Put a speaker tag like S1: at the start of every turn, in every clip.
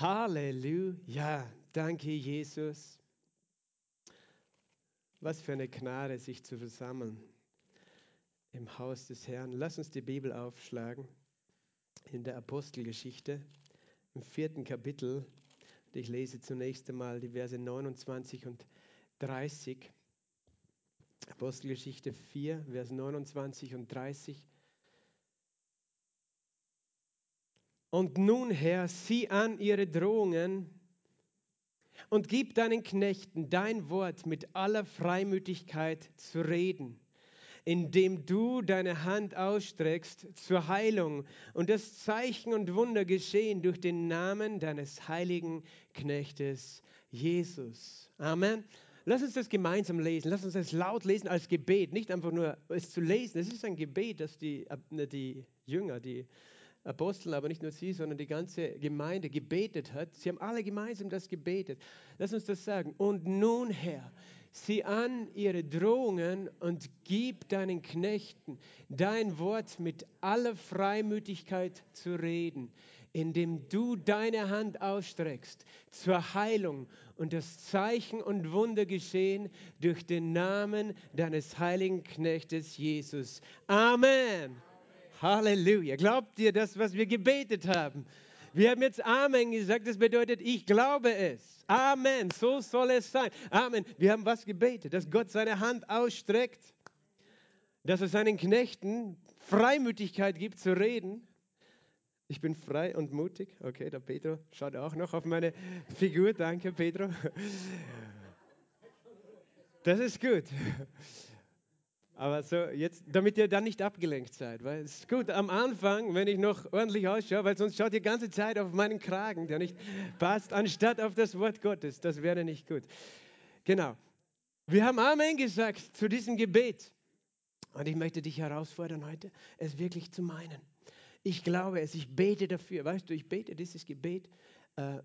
S1: Halleluja. Danke, Jesus. Was für eine Gnade, sich zu versammeln im Haus des Herrn. Lass uns die Bibel aufschlagen in der Apostelgeschichte im vierten Kapitel. Ich lese zunächst einmal die Verse 29 und 30. Apostelgeschichte 4, Vers 29 und 30. Und nun, Herr, sieh an ihre Drohungen und gib deinen Knechten dein Wort mit aller Freimütigkeit zu reden, indem du deine Hand ausstreckst zur Heilung und das Zeichen und Wunder geschehen durch den Namen deines heiligen Knechtes Jesus. Amen. Lass uns das gemeinsam lesen. Lass uns das laut lesen als Gebet, nicht einfach nur es zu lesen. Es ist ein Gebet, das die, die Jünger, die Apostel, aber nicht nur sie, sondern die ganze Gemeinde gebetet hat. Sie haben alle gemeinsam das gebetet. Lass uns das sagen. Und nun, Herr, sieh an ihre Drohungen und gib deinen Knechten dein Wort mit aller Freimütigkeit zu reden, indem du deine Hand ausstreckst zur Heilung und das Zeichen und Wunder geschehen durch den Namen deines heiligen Knechtes Jesus. Amen. Halleluja. Glaubt ihr das, was wir gebetet haben? Wir haben jetzt Amen gesagt, das bedeutet, ich glaube es. Amen, so soll es sein. Amen. Wir haben was gebetet, dass Gott seine Hand ausstreckt, dass er seinen Knechten Freimütigkeit gibt zu reden. Ich bin frei und mutig. Okay, der Pedro schaut auch noch auf meine Figur. Danke, Pedro. Das ist gut. Aber so jetzt, damit ihr dann nicht abgelenkt seid, weil es ist gut am Anfang, wenn ich noch ordentlich ausschaue, weil sonst schaut die ganze Zeit auf meinen Kragen, der nicht passt, anstatt auf das Wort Gottes. Das wäre nicht gut. Genau. Wir haben Amen gesagt zu diesem Gebet. Und ich möchte dich herausfordern heute, es wirklich zu meinen. Ich glaube es, ich bete dafür. Weißt du, ich bete dieses Gebet äh,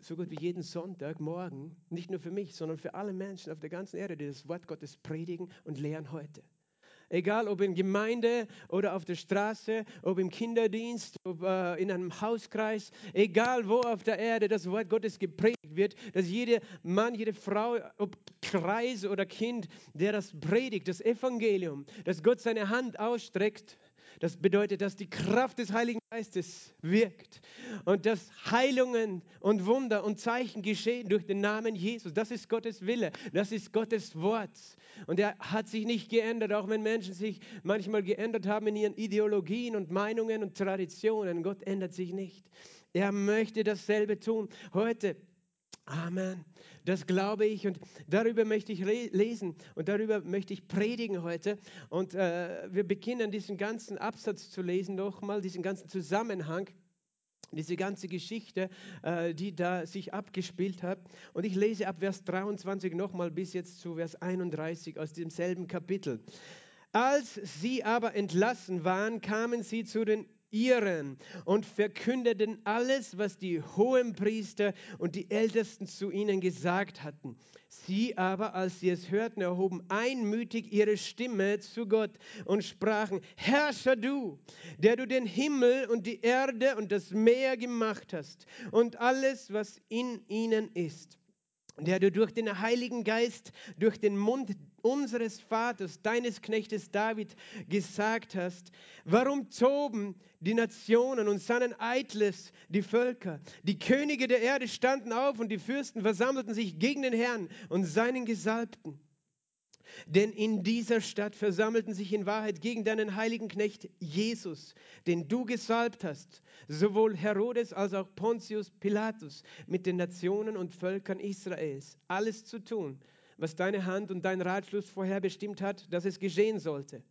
S1: so gut wie jeden Sonntag morgen, nicht nur für mich, sondern für alle Menschen auf der ganzen Erde, die das Wort Gottes predigen und lehren heute. Egal ob in Gemeinde oder auf der Straße, ob im Kinderdienst, ob äh, in einem Hauskreis, egal wo auf der Erde das Wort Gottes gepredigt wird, dass jeder Mann, jede Frau, ob Kreis oder Kind, der das predigt, das Evangelium, dass Gott seine Hand ausstreckt, das bedeutet, dass die Kraft des Heiligen Geistes wirkt und dass Heilungen und Wunder und Zeichen geschehen durch den Namen Jesus. Das ist Gottes Wille, das ist Gottes Wort. Und er hat sich nicht geändert, auch wenn Menschen sich manchmal geändert haben in ihren Ideologien und Meinungen und Traditionen. Gott ändert sich nicht. Er möchte dasselbe tun. Heute Amen. Das glaube ich und darüber möchte ich lesen und darüber möchte ich predigen heute. Und äh, wir beginnen diesen ganzen Absatz zu lesen, nochmal diesen ganzen Zusammenhang, diese ganze Geschichte, äh, die da sich abgespielt hat. Und ich lese ab Vers 23 nochmal bis jetzt zu Vers 31 aus demselben Kapitel. Als sie aber entlassen waren, kamen sie zu den ihren und verkündeten alles, was die hohen Priester und die Ältesten zu ihnen gesagt hatten. Sie aber, als sie es hörten, erhoben einmütig ihre Stimme zu Gott und sprachen, Herrscher du, der du den Himmel und die Erde und das Meer gemacht hast und alles, was in ihnen ist der du durch den Heiligen Geist, durch den Mund unseres Vaters, deines Knechtes David gesagt hast. Warum toben die Nationen und sannen eitles die Völker? Die Könige der Erde standen auf und die Fürsten versammelten sich gegen den Herrn und seinen Gesalbten. Denn in dieser Stadt versammelten sich in Wahrheit gegen deinen heiligen Knecht Jesus, den du gesalbt hast, sowohl Herodes als auch Pontius Pilatus mit den Nationen und Völkern Israels, alles zu tun, was deine Hand und dein Ratschluss vorherbestimmt hat, dass es geschehen sollte.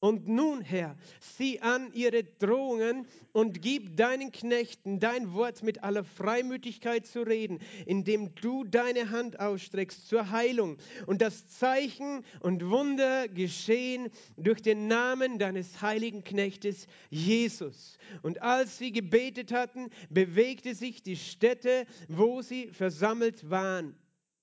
S1: Und nun, Herr, sieh an ihre Drohungen und gib deinen Knechten dein Wort mit aller Freimütigkeit zu reden, indem du deine Hand ausstreckst zur Heilung und das Zeichen und Wunder geschehen durch den Namen deines heiligen Knechtes Jesus. Und als sie gebetet hatten, bewegte sich die Stätte, wo sie versammelt waren.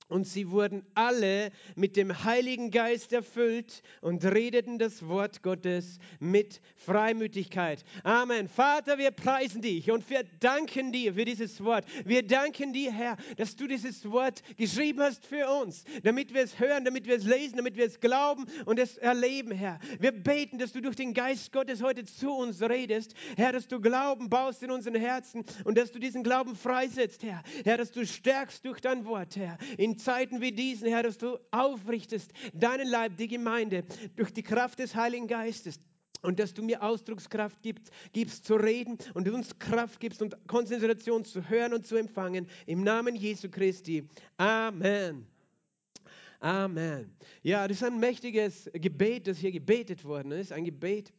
S1: Und sie wurden alle mit dem Heiligen Geist erfüllt und redeten das Wort Gottes mit Freimütigkeit. Amen. Vater, wir preisen dich und wir danken dir für dieses Wort. Wir danken dir, Herr, dass du dieses Wort geschrieben hast für uns, damit wir es hören, damit wir es lesen, damit wir es glauben und es erleben, Herr. Wir beten, dass du durch den Geist Gottes heute zu uns redest, Herr, dass du Glauben baust in unseren Herzen und dass du diesen Glauben freisetzt, Herr. Herr, dass du stärkst durch dein Wort, Herr. In Zeiten wie diesen, Herr, dass du aufrichtest deinen Leib, die Gemeinde, durch die Kraft des Heiligen Geistes. Und dass du mir Ausdruckskraft gibst, gibst zu reden und uns Kraft gibst und Konzentration zu hören und zu empfangen. Im Namen Jesu Christi. Amen. Amen. Ja, das ist ein mächtiges Gebet, das hier gebetet worden ist. Ein Gebet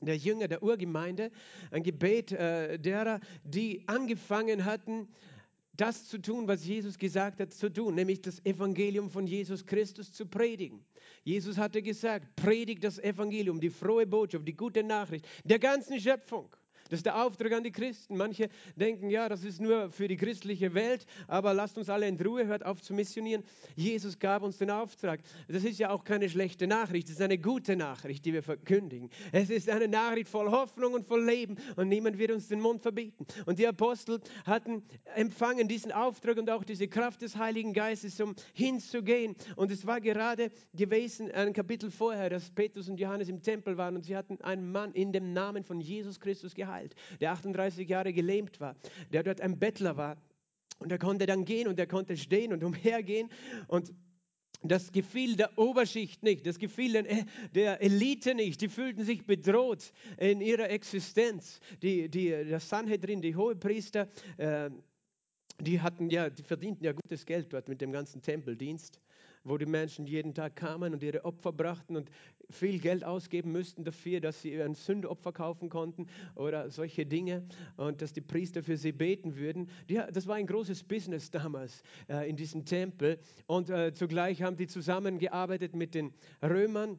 S1: der Jünger der Urgemeinde. Ein Gebet äh, derer, die angefangen hatten, das zu tun, was Jesus gesagt hat zu tun, nämlich das Evangelium von Jesus Christus zu predigen. Jesus hatte gesagt, predigt das Evangelium, die frohe Botschaft, die gute Nachricht der ganzen Schöpfung. Das ist der Auftrag an die Christen. Manche denken, ja, das ist nur für die christliche Welt, aber lasst uns alle in Ruhe, hört auf zu missionieren. Jesus gab uns den Auftrag. Das ist ja auch keine schlechte Nachricht, das ist eine gute Nachricht, die wir verkündigen. Es ist eine Nachricht voll Hoffnung und voll Leben und niemand wird uns den Mund verbieten. Und die Apostel hatten empfangen diesen Auftrag und auch diese Kraft des Heiligen Geistes, um hinzugehen. Und es war gerade gewesen, ein Kapitel vorher, dass Petrus und Johannes im Tempel waren und sie hatten einen Mann in dem Namen von Jesus Christus geheilt geheilt, der 38 Jahre gelähmt war, der dort ein Bettler war. Und er konnte dann gehen und er konnte stehen und umhergehen. Und das gefiel der Oberschicht nicht, das gefiel der Elite nicht. Die fühlten sich bedroht in ihrer Existenz. Die, die, der Sanhedrin, die Hohepriester, äh, die hatten ja, die verdienten ja gutes Geld dort mit dem ganzen Tempeldienst wo die Menschen jeden Tag kamen und ihre Opfer brachten und viel Geld ausgeben müssten dafür, dass sie ein Sündopfer kaufen konnten oder solche Dinge und dass die Priester für sie beten würden. Ja, das war ein großes Business damals äh, in diesem Tempel und äh, zugleich haben die zusammengearbeitet mit den Römern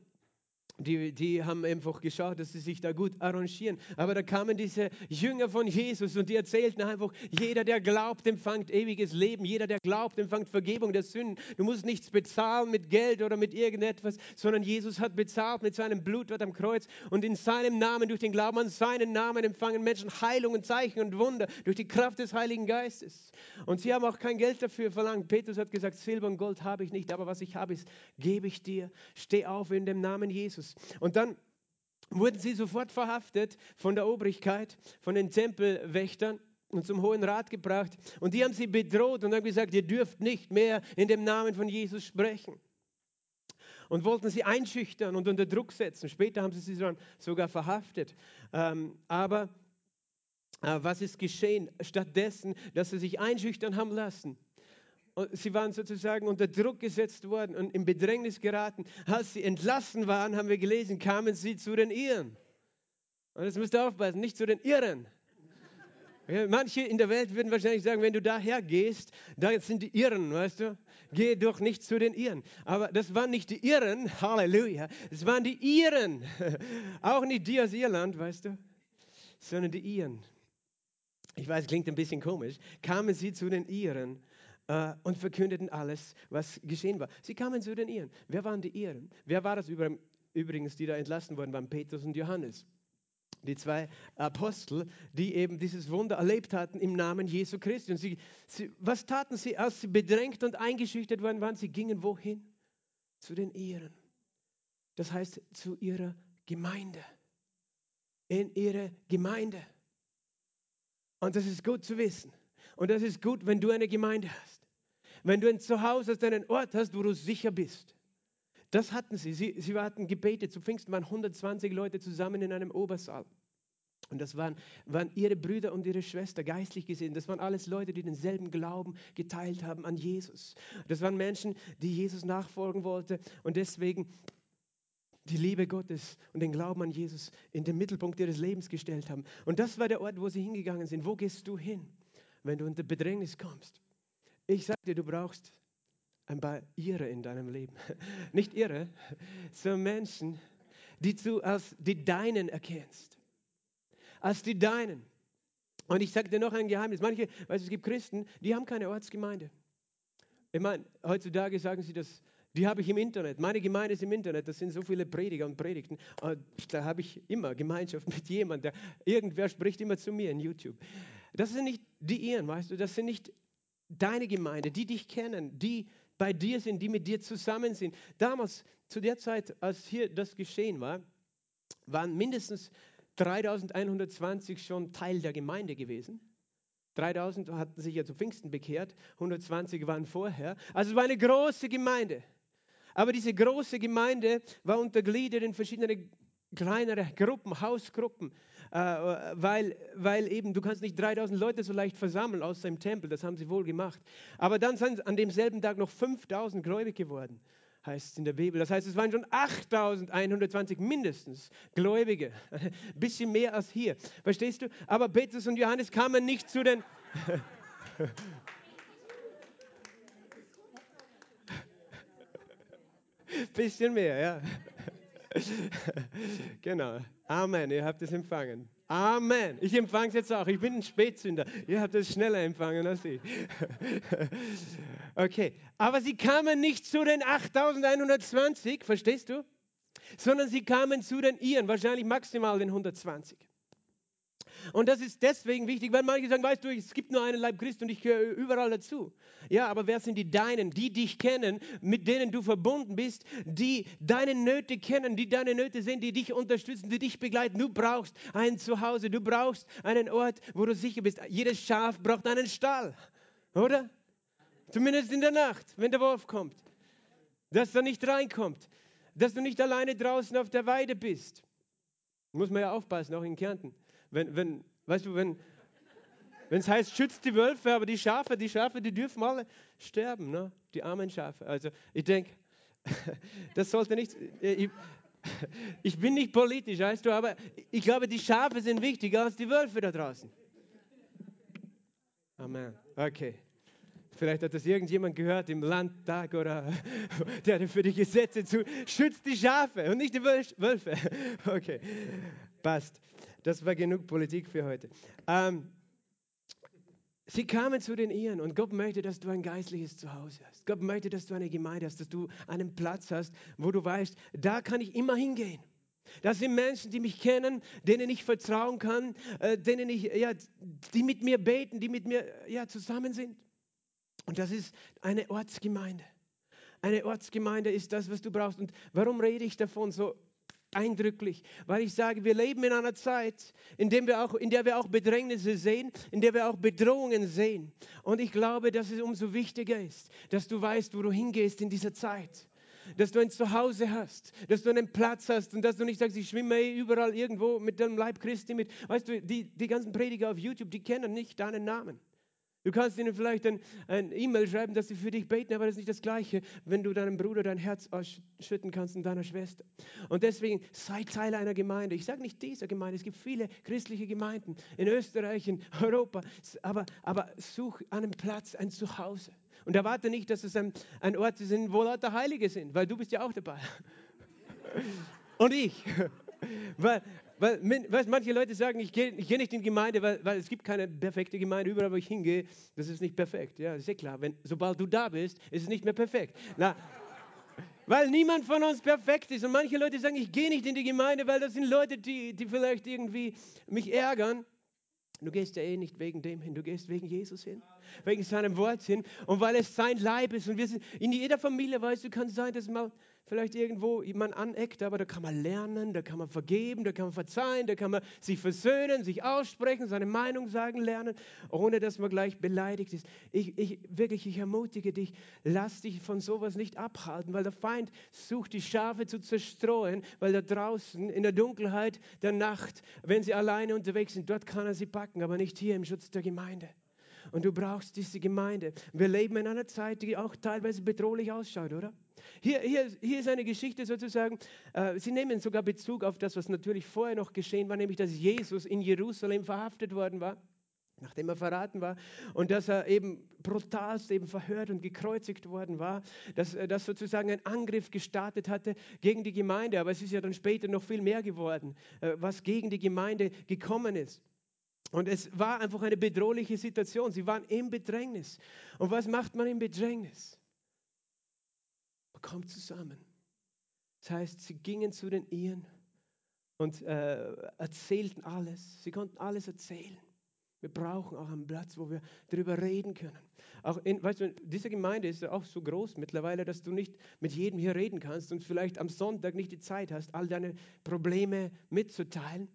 S1: die, die haben einfach geschaut, dass sie sich da gut arrangieren. Aber da kamen diese Jünger von Jesus und die erzählten einfach, jeder, der glaubt, empfängt ewiges Leben. Jeder, der glaubt, empfängt Vergebung der Sünden. Du musst nichts bezahlen mit Geld oder mit irgendetwas, sondern Jesus hat bezahlt mit seinem Blut dort am Kreuz. Und in seinem Namen, durch den Glauben an seinen Namen, empfangen Menschen Heilungen, Zeichen und Wunder durch die Kraft des Heiligen Geistes. Und sie haben auch kein Geld dafür verlangt. Petrus hat gesagt, Silber und Gold habe ich nicht, aber was ich habe, ist, gebe ich dir. Steh auf in dem Namen Jesus. Jesus. Und dann wurden sie sofort verhaftet von der Obrigkeit, von den Tempelwächtern und zum Hohen Rat gebracht. Und die haben sie bedroht und haben gesagt, ihr dürft nicht mehr in dem Namen von Jesus sprechen. Und wollten sie einschüchtern und unter Druck setzen. Später haben sie sie sogar verhaftet. Ähm, aber äh, was ist geschehen? Stattdessen, dass sie sich einschüchtern haben lassen, sie waren sozusagen unter Druck gesetzt worden und in Bedrängnis geraten. Als sie entlassen waren, haben wir gelesen, kamen sie zu den Iren. Und das müsst ihr aufpassen, nicht zu den Irren. manche in der Welt würden wahrscheinlich sagen, wenn du daher gehst, da sind die Irren, weißt du? Geh doch nicht zu den Iren. Aber das waren nicht die Irren, Halleluja, das waren die Iren. Auch nicht die aus Irland, weißt du, sondern die Iren. Ich weiß, klingt ein bisschen komisch. Kamen sie zu den Iren äh, und verkündeten alles, was geschehen war. Sie kamen zu den Iren. Wer waren die Iren? Wer war das übrigens, die da entlassen wurden? Waren Petrus und Johannes. Die zwei Apostel, die eben dieses Wunder erlebt hatten im Namen Jesu Christi. Und sie, sie, was taten sie, als sie bedrängt und eingeschüchtert worden waren? Sie gingen wohin? Zu den Iren. Das heißt, zu ihrer Gemeinde. In ihre Gemeinde. Und das ist gut zu wissen. Und das ist gut, wenn du eine Gemeinde hast. Wenn du ein Zuhause hast, einen Ort hast, wo du sicher bist. Das hatten sie. Sie, sie hatten gebetet. Zu Pfingsten waren 120 Leute zusammen in einem Obersaal. Und das waren, waren ihre Brüder und ihre Schwester, geistlich gesehen. Das waren alles Leute, die denselben Glauben geteilt haben an Jesus. Das waren Menschen, die Jesus nachfolgen wollten und deswegen die Liebe Gottes und den Glauben an Jesus in den Mittelpunkt ihres Lebens gestellt haben. Und das war der Ort, wo sie hingegangen sind. Wo gehst du hin? wenn du unter Bedrängnis kommst. Ich sage dir, du brauchst ein paar Irre in deinem Leben. Nicht Irre, sondern Menschen, die du als die Deinen erkennst. Als die Deinen. Und ich sage dir noch ein Geheimnis. Manche, weißt du, es gibt Christen, die haben keine Ortsgemeinde. Ich meine, heutzutage sagen sie das, die habe ich im Internet. Meine Gemeinde ist im Internet. Das sind so viele Prediger und Predigten. Äh, da habe ich immer Gemeinschaft mit jemandem. Irgendwer spricht immer zu mir in YouTube. Das sind nicht die ihren, weißt du. Das sind nicht deine Gemeinde, die dich kennen, die bei dir sind, die mit dir zusammen sind. Damals, zu der Zeit, als hier das geschehen war, waren mindestens 3120 schon Teil der Gemeinde gewesen. 3000 hatten sich ja zu Pfingsten bekehrt, 120 waren vorher. Also es war eine große Gemeinde. Aber diese große Gemeinde war untergliedert in verschiedene kleinere Gruppen, Hausgruppen, äh, weil, weil eben du kannst nicht 3000 Leute so leicht versammeln aus dem Tempel, das haben sie wohl gemacht. Aber dann sind an demselben Tag noch 5000 gläubig geworden heißt es in der Bibel. Das heißt, es waren schon 8120 mindestens Gläubige. Ein bisschen mehr als hier. Verstehst du? Aber Petrus und Johannes kamen nicht zu den... bisschen mehr, ja. genau. Amen. Ihr habt es empfangen. Amen. Ich empfange es jetzt auch. Ich bin ein Spätzünder. Ihr habt es schneller empfangen als ich. okay. Aber sie kamen nicht zu den 8120, verstehst du? Sondern sie kamen zu den ihren, wahrscheinlich maximal den 120. Und das ist deswegen wichtig, weil manche sagen, weißt du, es gibt nur einen Leib Christ und ich gehöre überall dazu. Ja, aber wer sind die Deinen, die dich kennen, mit denen du verbunden bist, die deine Nöte kennen, die deine Nöte sehen, die dich unterstützen, die dich begleiten. Du brauchst ein Zuhause, du brauchst einen Ort, wo du sicher bist. Jedes Schaf braucht einen Stall, oder? Zumindest in der Nacht, wenn der Wolf kommt. Dass er nicht reinkommt. Dass du nicht alleine draußen auf der Weide bist. Muss man ja aufpassen, auch in Kärnten. Wenn, wenn, weißt du, wenn es heißt, schützt die Wölfe, aber die Schafe, die Schafe, die dürfen alle sterben, ne? die armen Schafe. Also ich denke, das sollte nicht, äh, ich, ich bin nicht politisch, weißt du, aber ich glaube, die Schafe sind wichtiger als die Wölfe da draußen. Amen. Okay. Vielleicht hat das irgendjemand gehört im Landtag oder der für die Gesetze zu. Schützt die Schafe und nicht die Wölfe. Okay, passt. Das war genug Politik für heute. Ähm, sie kamen zu den Iren und Gott möchte, dass du ein geistliches Zuhause hast. Gott möchte, dass du eine Gemeinde hast, dass du einen Platz hast, wo du weißt, da kann ich immer hingehen. Das sind Menschen, die mich kennen, denen ich vertrauen kann, äh, denen ich, ja, die mit mir beten, die mit mir ja, zusammen sind. Und das ist eine Ortsgemeinde. Eine Ortsgemeinde ist das, was du brauchst. Und warum rede ich davon so eindrücklich, weil ich sage, wir leben in einer Zeit, in, dem wir auch, in der wir auch Bedrängnisse sehen, in der wir auch Bedrohungen sehen. Und ich glaube, dass es umso wichtiger ist, dass du weißt, wo du hingehst in dieser Zeit. Dass du ein Zuhause hast, dass du einen Platz hast und dass du nicht sagst, ich schwimme eh überall irgendwo mit deinem Leib Christi mit. Weißt du, die, die ganzen Prediger auf YouTube, die kennen nicht deinen Namen. Du kannst ihnen vielleicht ein, ein E-Mail schreiben, dass sie für dich beten, aber das ist nicht das Gleiche, wenn du deinem Bruder dein Herz ausschütten kannst und deiner Schwester. Und deswegen sei Teil einer Gemeinde. Ich sage nicht dieser Gemeinde, es gibt viele christliche Gemeinden in Österreich, in Europa, aber, aber such einen Platz, ein Zuhause. Und erwarte nicht, dass es ein, ein Ort ist, wo lauter Heilige sind, weil du bist ja auch dabei. und ich. weil, weil, weil manche Leute sagen, ich gehe geh nicht in die Gemeinde, weil, weil, es gibt keine perfekte Gemeinde. Überall, wo ich hingehe, das ist nicht perfekt. Ja, ist ja klar. Wenn, sobald du da bist, ist es nicht mehr perfekt. Na, weil niemand von uns perfekt ist. Und manche Leute sagen, ich gehe nicht in die Gemeinde, weil das sind Leute, die, die vielleicht irgendwie mich ärgern. Du gehst ja eh nicht wegen dem hin, du gehst wegen Jesus hin, wegen seinem Wort hin und weil es sein Leib ist. Und wir sind in jeder Familie, weißt du, kann sein, dass mal vielleicht irgendwo jemand aneckt, aber da kann man lernen, da kann man vergeben, da kann man verzeihen, da kann man sich versöhnen, sich aussprechen, seine Meinung sagen lernen, ohne dass man gleich beleidigt ist. Ich, ich wirklich, ich ermutige dich, lass dich von sowas nicht abhalten, weil der Feind sucht die Schafe zu zerstreuen, weil da draußen in der Dunkelheit der Nacht, wenn sie alleine unterwegs sind, dort kann er sie packen, aber nicht hier im Schutz der Gemeinde. Und du brauchst diese Gemeinde. Wir leben in einer Zeit, die auch teilweise bedrohlich ausschaut, oder? Hier, hier, hier ist eine Geschichte sozusagen, äh, sie nehmen sogar Bezug auf das, was natürlich vorher noch geschehen war, nämlich dass Jesus in Jerusalem verhaftet worden war nachdem er verraten war und dass er eben brutalst eben verhört und gekreuzigt worden war, dass, äh, dass sozusagen ein Angriff gestartet hatte gegen die Gemeinde, aber es ist ja dann später noch viel mehr geworden, äh, was gegen die Gemeinde gekommen ist. Und es war einfach eine bedrohliche Situation. Sie waren im Bedrängnis. Und was macht man im Bedrängnis? Man kommt zusammen. Das heißt, sie gingen zu den Iren und äh, erzählten alles. Sie konnten alles erzählen. Wir brauchen auch einen Platz, wo wir darüber reden können. Auch in, weißt du, diese Gemeinde ist ja auch so groß mittlerweile, dass du nicht mit jedem hier reden kannst und vielleicht am Sonntag nicht die Zeit hast, all deine Probleme mitzuteilen.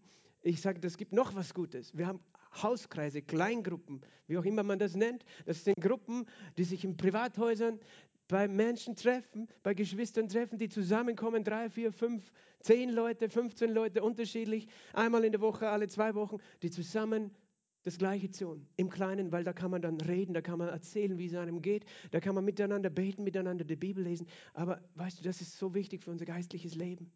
S1: Ich sage, es gibt noch was Gutes. Wir haben Hauskreise, Kleingruppen, wie auch immer man das nennt. Das sind Gruppen, die sich in Privathäusern bei Menschen treffen, bei Geschwistern treffen, die zusammenkommen, drei, vier, fünf, zehn Leute, 15 Leute unterschiedlich, einmal in der Woche, alle zwei Wochen, die zusammen das Gleiche tun, im Kleinen, weil da kann man dann reden, da kann man erzählen, wie es einem geht, da kann man miteinander beten, miteinander die Bibel lesen. Aber weißt du, das ist so wichtig für unser geistliches Leben.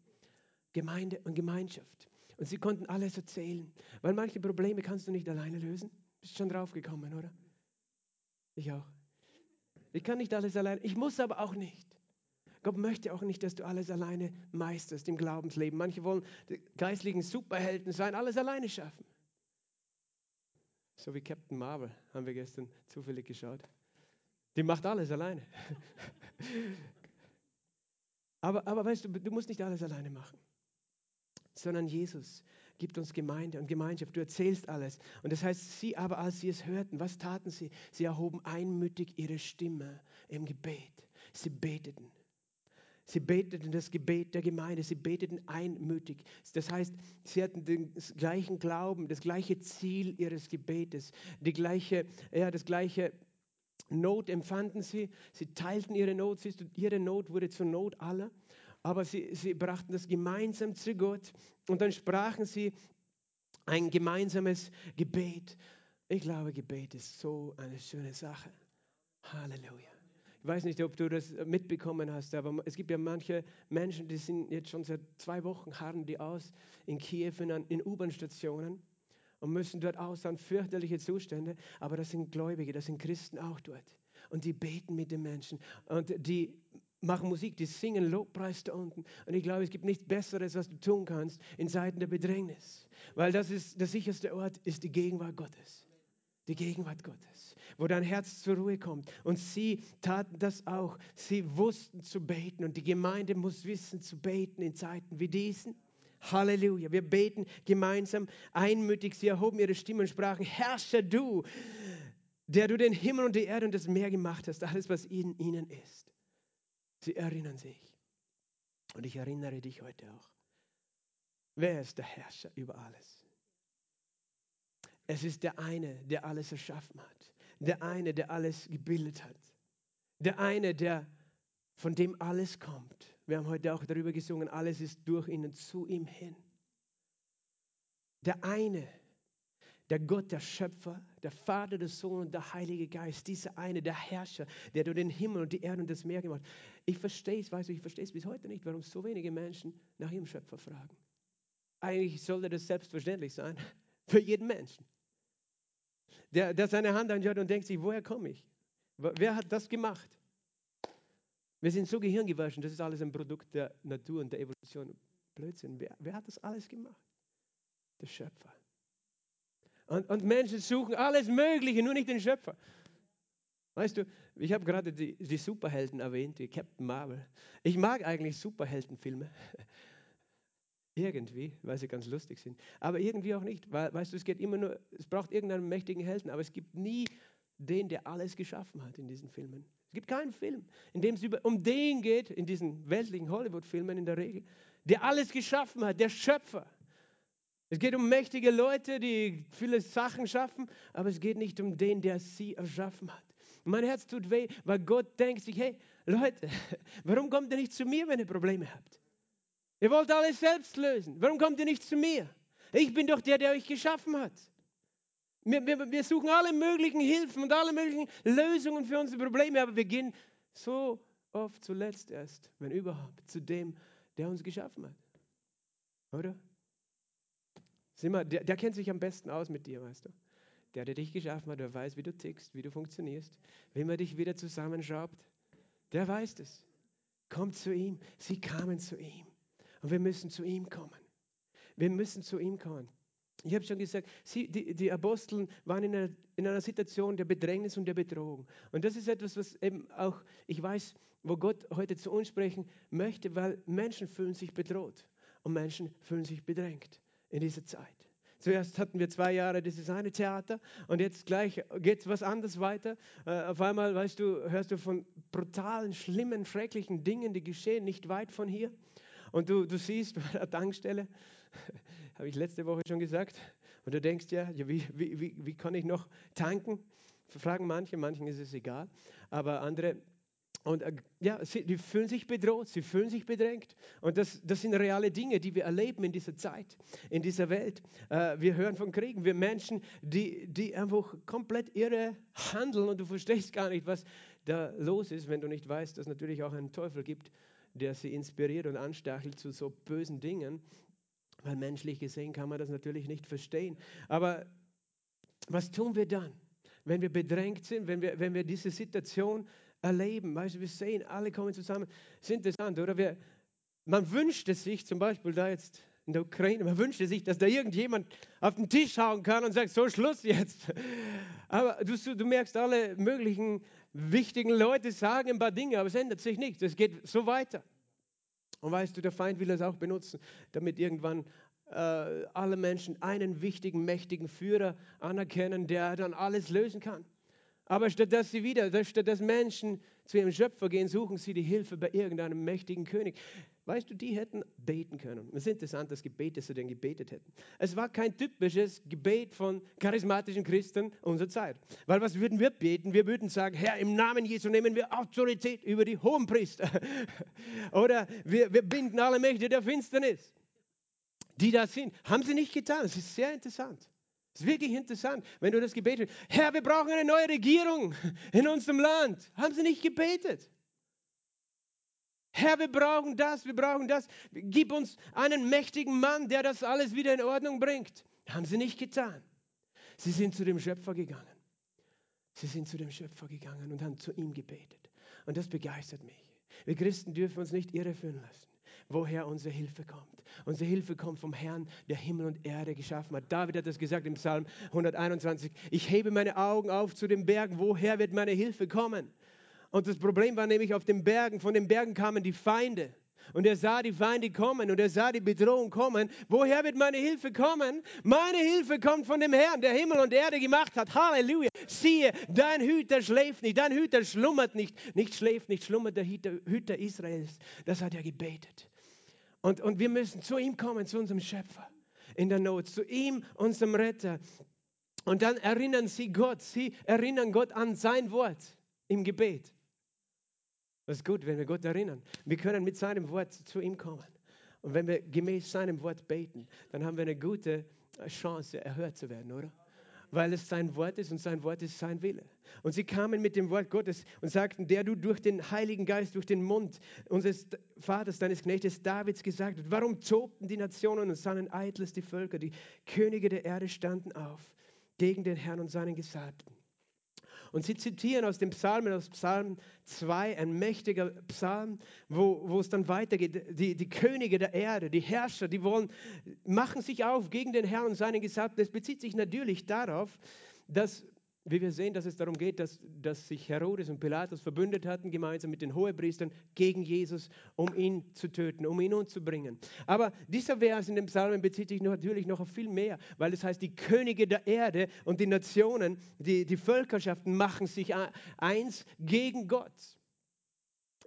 S1: Gemeinde und Gemeinschaft. Und sie konnten alles erzählen, weil manche Probleme kannst du nicht alleine lösen. Bist schon drauf gekommen, oder? Ich auch. Ich kann nicht alles alleine, ich muss aber auch nicht. Gott möchte auch nicht, dass du alles alleine meisterst im Glaubensleben. Manche wollen die geistlichen Superhelden sein, alles alleine schaffen. So wie Captain Marvel haben wir gestern zufällig geschaut. Die macht alles alleine. aber, aber weißt du, du musst nicht alles alleine machen, sondern Jesus gibt uns Gemeinde und Gemeinschaft. Du erzählst alles. Und das heißt, sie aber, als sie es hörten, was taten sie? Sie erhoben einmütig ihre Stimme im Gebet. Sie beteten. Sie beteten das Gebet der Gemeinde, sie beteten einmütig. Das heißt, sie hatten den gleichen Glauben, das gleiche Ziel ihres Gebetes, die gleiche, ja, das gleiche Not empfanden sie. Sie teilten ihre Not, siehst du, ihre Not wurde zur Not aller. Aber sie, sie brachten das gemeinsam zu Gott und dann sprachen sie ein gemeinsames Gebet. Ich glaube, Gebet ist so eine schöne Sache. Halleluja. Ich weiß nicht, ob du das mitbekommen hast, aber es gibt ja manche Menschen, die sind jetzt schon seit zwei Wochen, harren die aus in Kiew in, in U-Bahn-Stationen und müssen dort aus an fürchterliche Zustände. Aber das sind Gläubige, das sind Christen auch dort. Und die beten mit den Menschen und die machen Musik, die singen Lobpreis da unten. Und ich glaube, es gibt nichts Besseres, was du tun kannst in Zeiten der Bedrängnis. Weil das ist der sicherste Ort, ist die Gegenwart Gottes. Die Gegenwart Gottes, wo dein Herz zur Ruhe kommt. Und sie taten das auch. Sie wussten zu beten und die Gemeinde muss wissen zu beten in Zeiten wie diesen. Halleluja. Wir beten gemeinsam einmütig. Sie erhoben ihre Stimme und sprachen, Herrscher du, der du den Himmel und die Erde und das Meer gemacht hast, alles, was in ihnen ist. Sie erinnern sich. Und ich erinnere dich heute auch. Wer ist der Herrscher über alles? Es ist der eine, der alles erschaffen hat. Der eine, der alles gebildet hat. Der eine, der von dem alles kommt. Wir haben heute auch darüber gesungen, alles ist durch ihn und zu ihm hin. Der eine, der Gott, der Schöpfer, der Vater, der Sohn und der Heilige Geist, dieser eine, der Herrscher, der durch den Himmel und die Erde und das Meer gemacht hat. Ich verstehe es, weißt du, ich verstehe es bis heute nicht, warum so wenige Menschen nach ihrem Schöpfer fragen. Eigentlich sollte das selbstverständlich sein für jeden Menschen der, der seine Hand anschaut und denkt sich, woher komme ich? Wer hat das gemacht? Wir sind so gehirngewaschen, das ist alles ein Produkt der Natur und der Evolution. Blödsinn, wer, wer hat das alles gemacht? Der Schöpfer. Und, und, Menschen suchen alles Mögliche, nur nicht den Schöpfer. Weißt du, ich habe gerade die, die Superhelden erwähnt, die Captain Marvel. Ich mag eigentlich Superheldenfilme. Irgendwie, weil sie ganz lustig sind. Aber irgendwie auch nicht. Weil, weißt du, es geht immer nur, es braucht irgendeinen mächtigen Helden, aber es gibt nie den, der alles geschaffen hat in diesen Filmen. Es gibt keinen Film, in dem es über, um den geht, in diesen weltlichen Hollywood-Filmen in der Regel, der alles geschaffen hat, der Schöpfer. Es geht um mächtige Leute, die viele Sachen schaffen, aber es geht nicht um den, der sie erschaffen hat. Und mein Herz tut weh, weil Gott denkt sich, hey Leute, warum kommt ihr nicht zu mir, wenn ihr Probleme habt? Ihr wollt alles selbst lösen. Warum kommt ihr nicht zu mir? Ich bin doch der, der euch geschaffen hat. Wir, wir, wir suchen alle möglichen Hilfen und alle möglichen Lösungen für unsere Probleme, aber wir gehen so oft zuletzt erst, wenn überhaupt, zu dem, der uns geschaffen hat. Oder? Der, der kennt sich am besten aus mit dir, weißt du. Der, der dich geschaffen hat, der weiß, wie du tickst, wie du funktionierst, wie man dich wieder zusammenschraubt. Der weiß es. Kommt zu ihm. Sie kamen zu ihm. Und wir müssen zu ihm kommen. Wir müssen zu ihm kommen. Ich habe schon gesagt, sie, die, die Apostel waren in einer, in einer Situation der Bedrängnis und der Bedrohung. Und das ist etwas, was eben auch, ich weiß, wo Gott heute zu uns sprechen möchte, weil Menschen fühlen sich bedroht und Menschen fühlen sich bedrängt in dieser Zeit. Zuerst hatten wir zwei Jahre dieses eine Theater und jetzt gleich geht es was anderes weiter. Äh, auf einmal, weißt du, hörst du von brutalen, schlimmen, schrecklichen Dingen, die geschehen nicht weit von hier. Und du, du siehst bei der Tankstelle, habe ich letzte Woche schon gesagt, und du denkst ja, wie, wie, wie, wie kann ich noch tanken? Fragen manche, manchen ist es egal, aber andere und äh, ja, sie, die fühlen sich bedroht, sie fühlen sich bedrängt. Und das, das sind reale Dinge, die wir erleben in dieser Zeit, in dieser Welt. Äh, wir hören von Kriegen, wir Menschen, die, die einfach komplett irre handeln und du verstehst gar nicht, was da los ist, wenn du nicht weißt, dass es natürlich auch einen Teufel gibt, der sie inspiriert und anstachelt zu so bösen Dingen. Weil menschlich gesehen kann man das natürlich nicht verstehen. Aber was tun wir dann, wenn wir bedrängt sind, wenn wir, wenn wir diese Situation erleben? Weißt du, wir sehen, alle kommen zusammen. Das ist interessant, oder? Wir, man wünschte sich zum Beispiel da jetzt in der Ukraine, man wünschte sich, dass da irgendjemand auf den Tisch hauen kann und sagt, so Schluss jetzt. Aber du, du merkst, alle möglichen wichtigen Leute sagen ein paar Dinge, aber es ändert sich nichts. Es geht so weiter. Und weißt du, der Feind will das auch benutzen, damit irgendwann äh, alle Menschen einen wichtigen, mächtigen Führer anerkennen, der dann alles lösen kann. Aber statt dass sie wieder, statt dass Menschen zu ihrem Schöpfer gehen, suchen sie die Hilfe bei irgendeinem mächtigen König. Weißt du, die hätten beten können. Es ist interessant, das Gebet, das sie denn gebetet hätten. Es war kein typisches Gebet von charismatischen Christen unserer Zeit. Weil was würden wir beten? Wir würden sagen, Herr, im Namen Jesu nehmen wir Autorität über die Hohenpriester. Oder wir, wir binden alle Mächte der Finsternis, die da sind. Haben sie nicht getan. Es ist sehr interessant. Es ist wirklich interessant, wenn du das gebetet hast. Herr, wir brauchen eine neue Regierung in unserem Land. Haben sie nicht gebetet? Herr, wir brauchen das, wir brauchen das. Gib uns einen mächtigen Mann, der das alles wieder in Ordnung bringt. Haben sie nicht getan. Sie sind zu dem Schöpfer gegangen. Sie sind zu dem Schöpfer gegangen und haben zu ihm gebetet. Und das begeistert mich. Wir Christen dürfen uns nicht irreführen lassen woher unsere Hilfe kommt. Unsere Hilfe kommt vom Herrn, der Himmel und Erde geschaffen hat. David hat das gesagt im Psalm 121. Ich hebe meine Augen auf zu den Bergen. Woher wird meine Hilfe kommen? Und das Problem war nämlich auf den Bergen. Von den Bergen kamen die Feinde. Und er sah die Feinde kommen und er sah die Bedrohung kommen. Woher wird meine Hilfe kommen? Meine Hilfe kommt von dem Herrn, der Himmel und Erde gemacht hat. Halleluja. Siehe, dein Hüter schläft nicht, dein Hüter schlummert nicht. Nicht schläft, nicht schlummert der Hüter, Israels. Das hat er gebetet. Und, und wir müssen zu ihm kommen, zu unserem Schöpfer in der Not, zu ihm, unserem Retter. Und dann erinnern sie Gott, sie erinnern Gott an sein Wort im Gebet. Das ist gut, wenn wir Gott erinnern. Wir können mit seinem Wort zu ihm kommen. Und wenn wir gemäß seinem Wort beten, dann haben wir eine gute Chance, erhört zu werden, oder? Weil es sein Wort ist und sein Wort ist sein Wille. Und sie kamen mit dem Wort Gottes und sagten, der du durch den Heiligen Geist, durch den Mund unseres Vaters, deines Knechtes Davids gesagt hast, warum tobten die Nationen und sahen eitles die Völker, die Könige der Erde standen auf gegen den Herrn und seinen Gesalbten. Und sie zitieren aus dem Psalm, aus Psalm 2, ein mächtiger Psalm, wo, wo es dann weitergeht. Die, die Könige der Erde, die Herrscher, die wollen, machen sich auf gegen den Herrn und seinen Gesalbten. Es bezieht sich natürlich darauf, dass wie wir sehen, dass es darum geht, dass, dass sich Herodes und Pilatus verbündet hatten, gemeinsam mit den Hohepriestern, gegen Jesus, um ihn zu töten, um ihn umzubringen. Aber dieser Vers in dem Psalmen bezieht sich natürlich noch auf viel mehr, weil es heißt, die Könige der Erde und die Nationen, die, die Völkerschaften machen sich eins gegen Gott.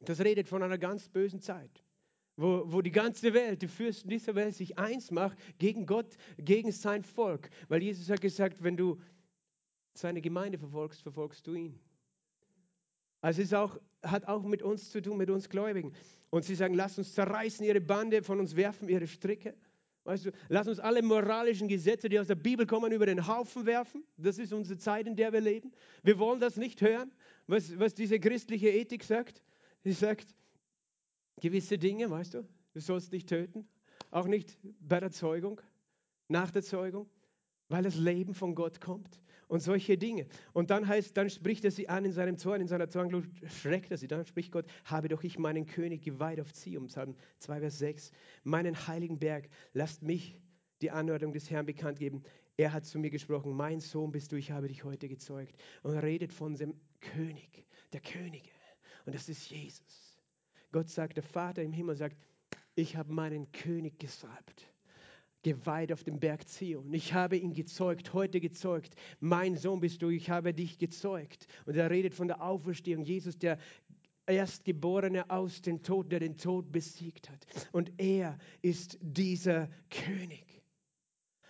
S1: Das redet von einer ganz bösen Zeit. Wo, wo die ganze Welt, die Fürsten dieser Welt sich eins macht gegen Gott, gegen sein Volk. Weil Jesus hat gesagt, wenn du seine Gemeinde verfolgst, verfolgst du ihn. Also es auch, hat auch mit uns zu tun, mit uns Gläubigen. Und sie sagen, lass uns zerreißen ihre Bande, von uns werfen ihre Stricke. Weißt du, lass uns alle moralischen Gesetze, die aus der Bibel kommen, über den Haufen werfen. Das ist unsere Zeit, in der wir leben. Wir wollen das nicht hören, was, was diese christliche Ethik sagt. Sie sagt, gewisse Dinge, weißt du, du sollst nicht töten, auch nicht bei der Zeugung, nach der Zeugung weil das Leben von Gott kommt und solche Dinge. Und dann heißt, dann spricht er sie an in seinem Zorn, in seiner Zornglut schreckt er sie. Dann spricht Gott, habe doch ich meinen König geweiht auf Zion, Psalm 2, Vers 6, meinen heiligen Berg, lasst mich die Anordnung des Herrn bekannt geben. Er hat zu mir gesprochen, mein Sohn bist du, ich habe dich heute gezeugt. Und er redet von dem König, der Könige. Und das ist Jesus. Gott sagt, der Vater im Himmel sagt, ich habe meinen König gesalbt geweiht auf dem Berg Zion. Ich habe ihn gezeugt, heute gezeugt. Mein Sohn bist du, ich habe dich gezeugt. Und er redet von der Auferstehung. Jesus, der Erstgeborene aus dem Tod, der den Tod besiegt hat. Und er ist dieser König.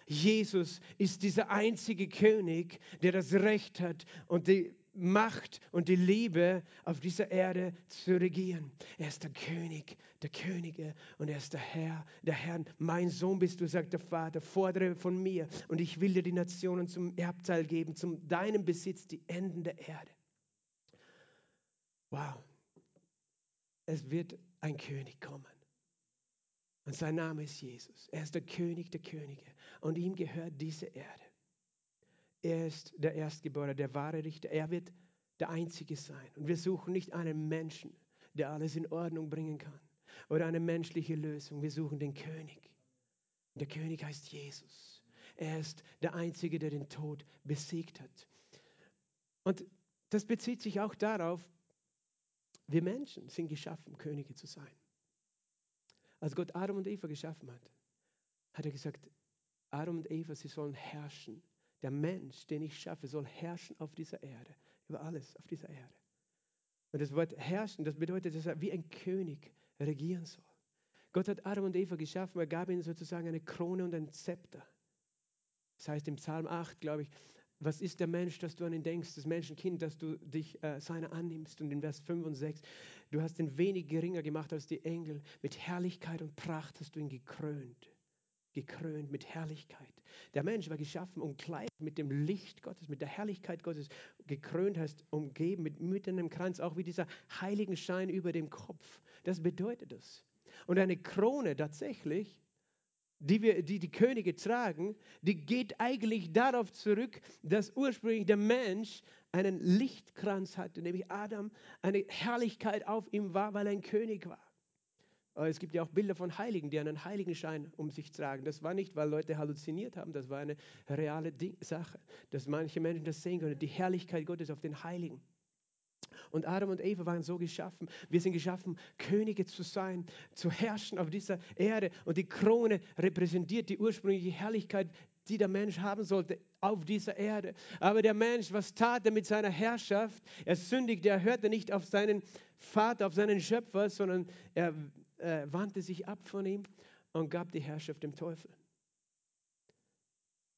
S1: Jesus ist dieser einzige König, der das Recht hat und die Macht und die Liebe auf dieser Erde zu regieren. Er ist der König der Könige und er ist der Herr, der Herr. Mein Sohn bist du, sagt der Vater, fordere von mir und ich will dir die Nationen zum Erbteil geben, zum deinem Besitz, die Enden der Erde. Wow. Es wird ein König kommen. Und sein Name ist Jesus. Er ist der König der Könige und ihm gehört diese Erde. Er ist der Erstgeborene, der wahre Richter. Er wird der Einzige sein. Und wir suchen nicht einen Menschen, der alles in Ordnung bringen kann oder eine menschliche Lösung. Wir suchen den König. Und der König heißt Jesus. Er ist der Einzige, der den Tod besiegt hat. Und das bezieht sich auch darauf, wir Menschen sind geschaffen, Könige zu sein. Als Gott Adam und Eva geschaffen hat, hat er gesagt, Adam und Eva, sie sollen herrschen der Mensch, den ich schaffe, soll herrschen auf dieser Erde, über alles auf dieser Erde. Und das Wort herrschen, das bedeutet, dass er wie ein König regieren soll. Gott hat Adam und Eva geschaffen, er gab ihnen sozusagen eine Krone und ein Zepter. Das heißt im Psalm 8, glaube ich, was ist der Mensch, dass du an ihn denkst, das Menschenkind, dass du dich äh, seiner annimmst. Und in Vers 5 und 6, du hast ihn wenig geringer gemacht als die Engel. Mit Herrlichkeit und Pracht hast du ihn gekrönt gekrönt mit Herrlichkeit. Der Mensch war geschaffen, umkleidet mit dem Licht Gottes, mit der Herrlichkeit Gottes, gekrönt heißt umgeben mit, mit einem Kranz, auch wie dieser heiligen Schein über dem Kopf. Das bedeutet es. Und eine Krone tatsächlich, die, wir, die die Könige tragen, die geht eigentlich darauf zurück, dass ursprünglich der Mensch einen Lichtkranz hatte, nämlich Adam, eine Herrlichkeit auf ihm war, weil er ein König war. Es gibt ja auch Bilder von Heiligen, die einen Heiligenschein um sich tragen. Das war nicht, weil Leute halluziniert haben, das war eine reale Sache, dass manche Menschen das sehen können, die Herrlichkeit Gottes auf den Heiligen. Und Adam und Eva waren so geschaffen. Wir sind geschaffen, Könige zu sein, zu herrschen auf dieser Erde. Und die Krone repräsentiert die ursprüngliche Herrlichkeit, die der Mensch haben sollte auf dieser Erde. Aber der Mensch, was tat er mit seiner Herrschaft? Er sündigte, er hörte nicht auf seinen Vater, auf seinen Schöpfer, sondern er äh, wandte sich ab von ihm und gab die Herrschaft dem Teufel.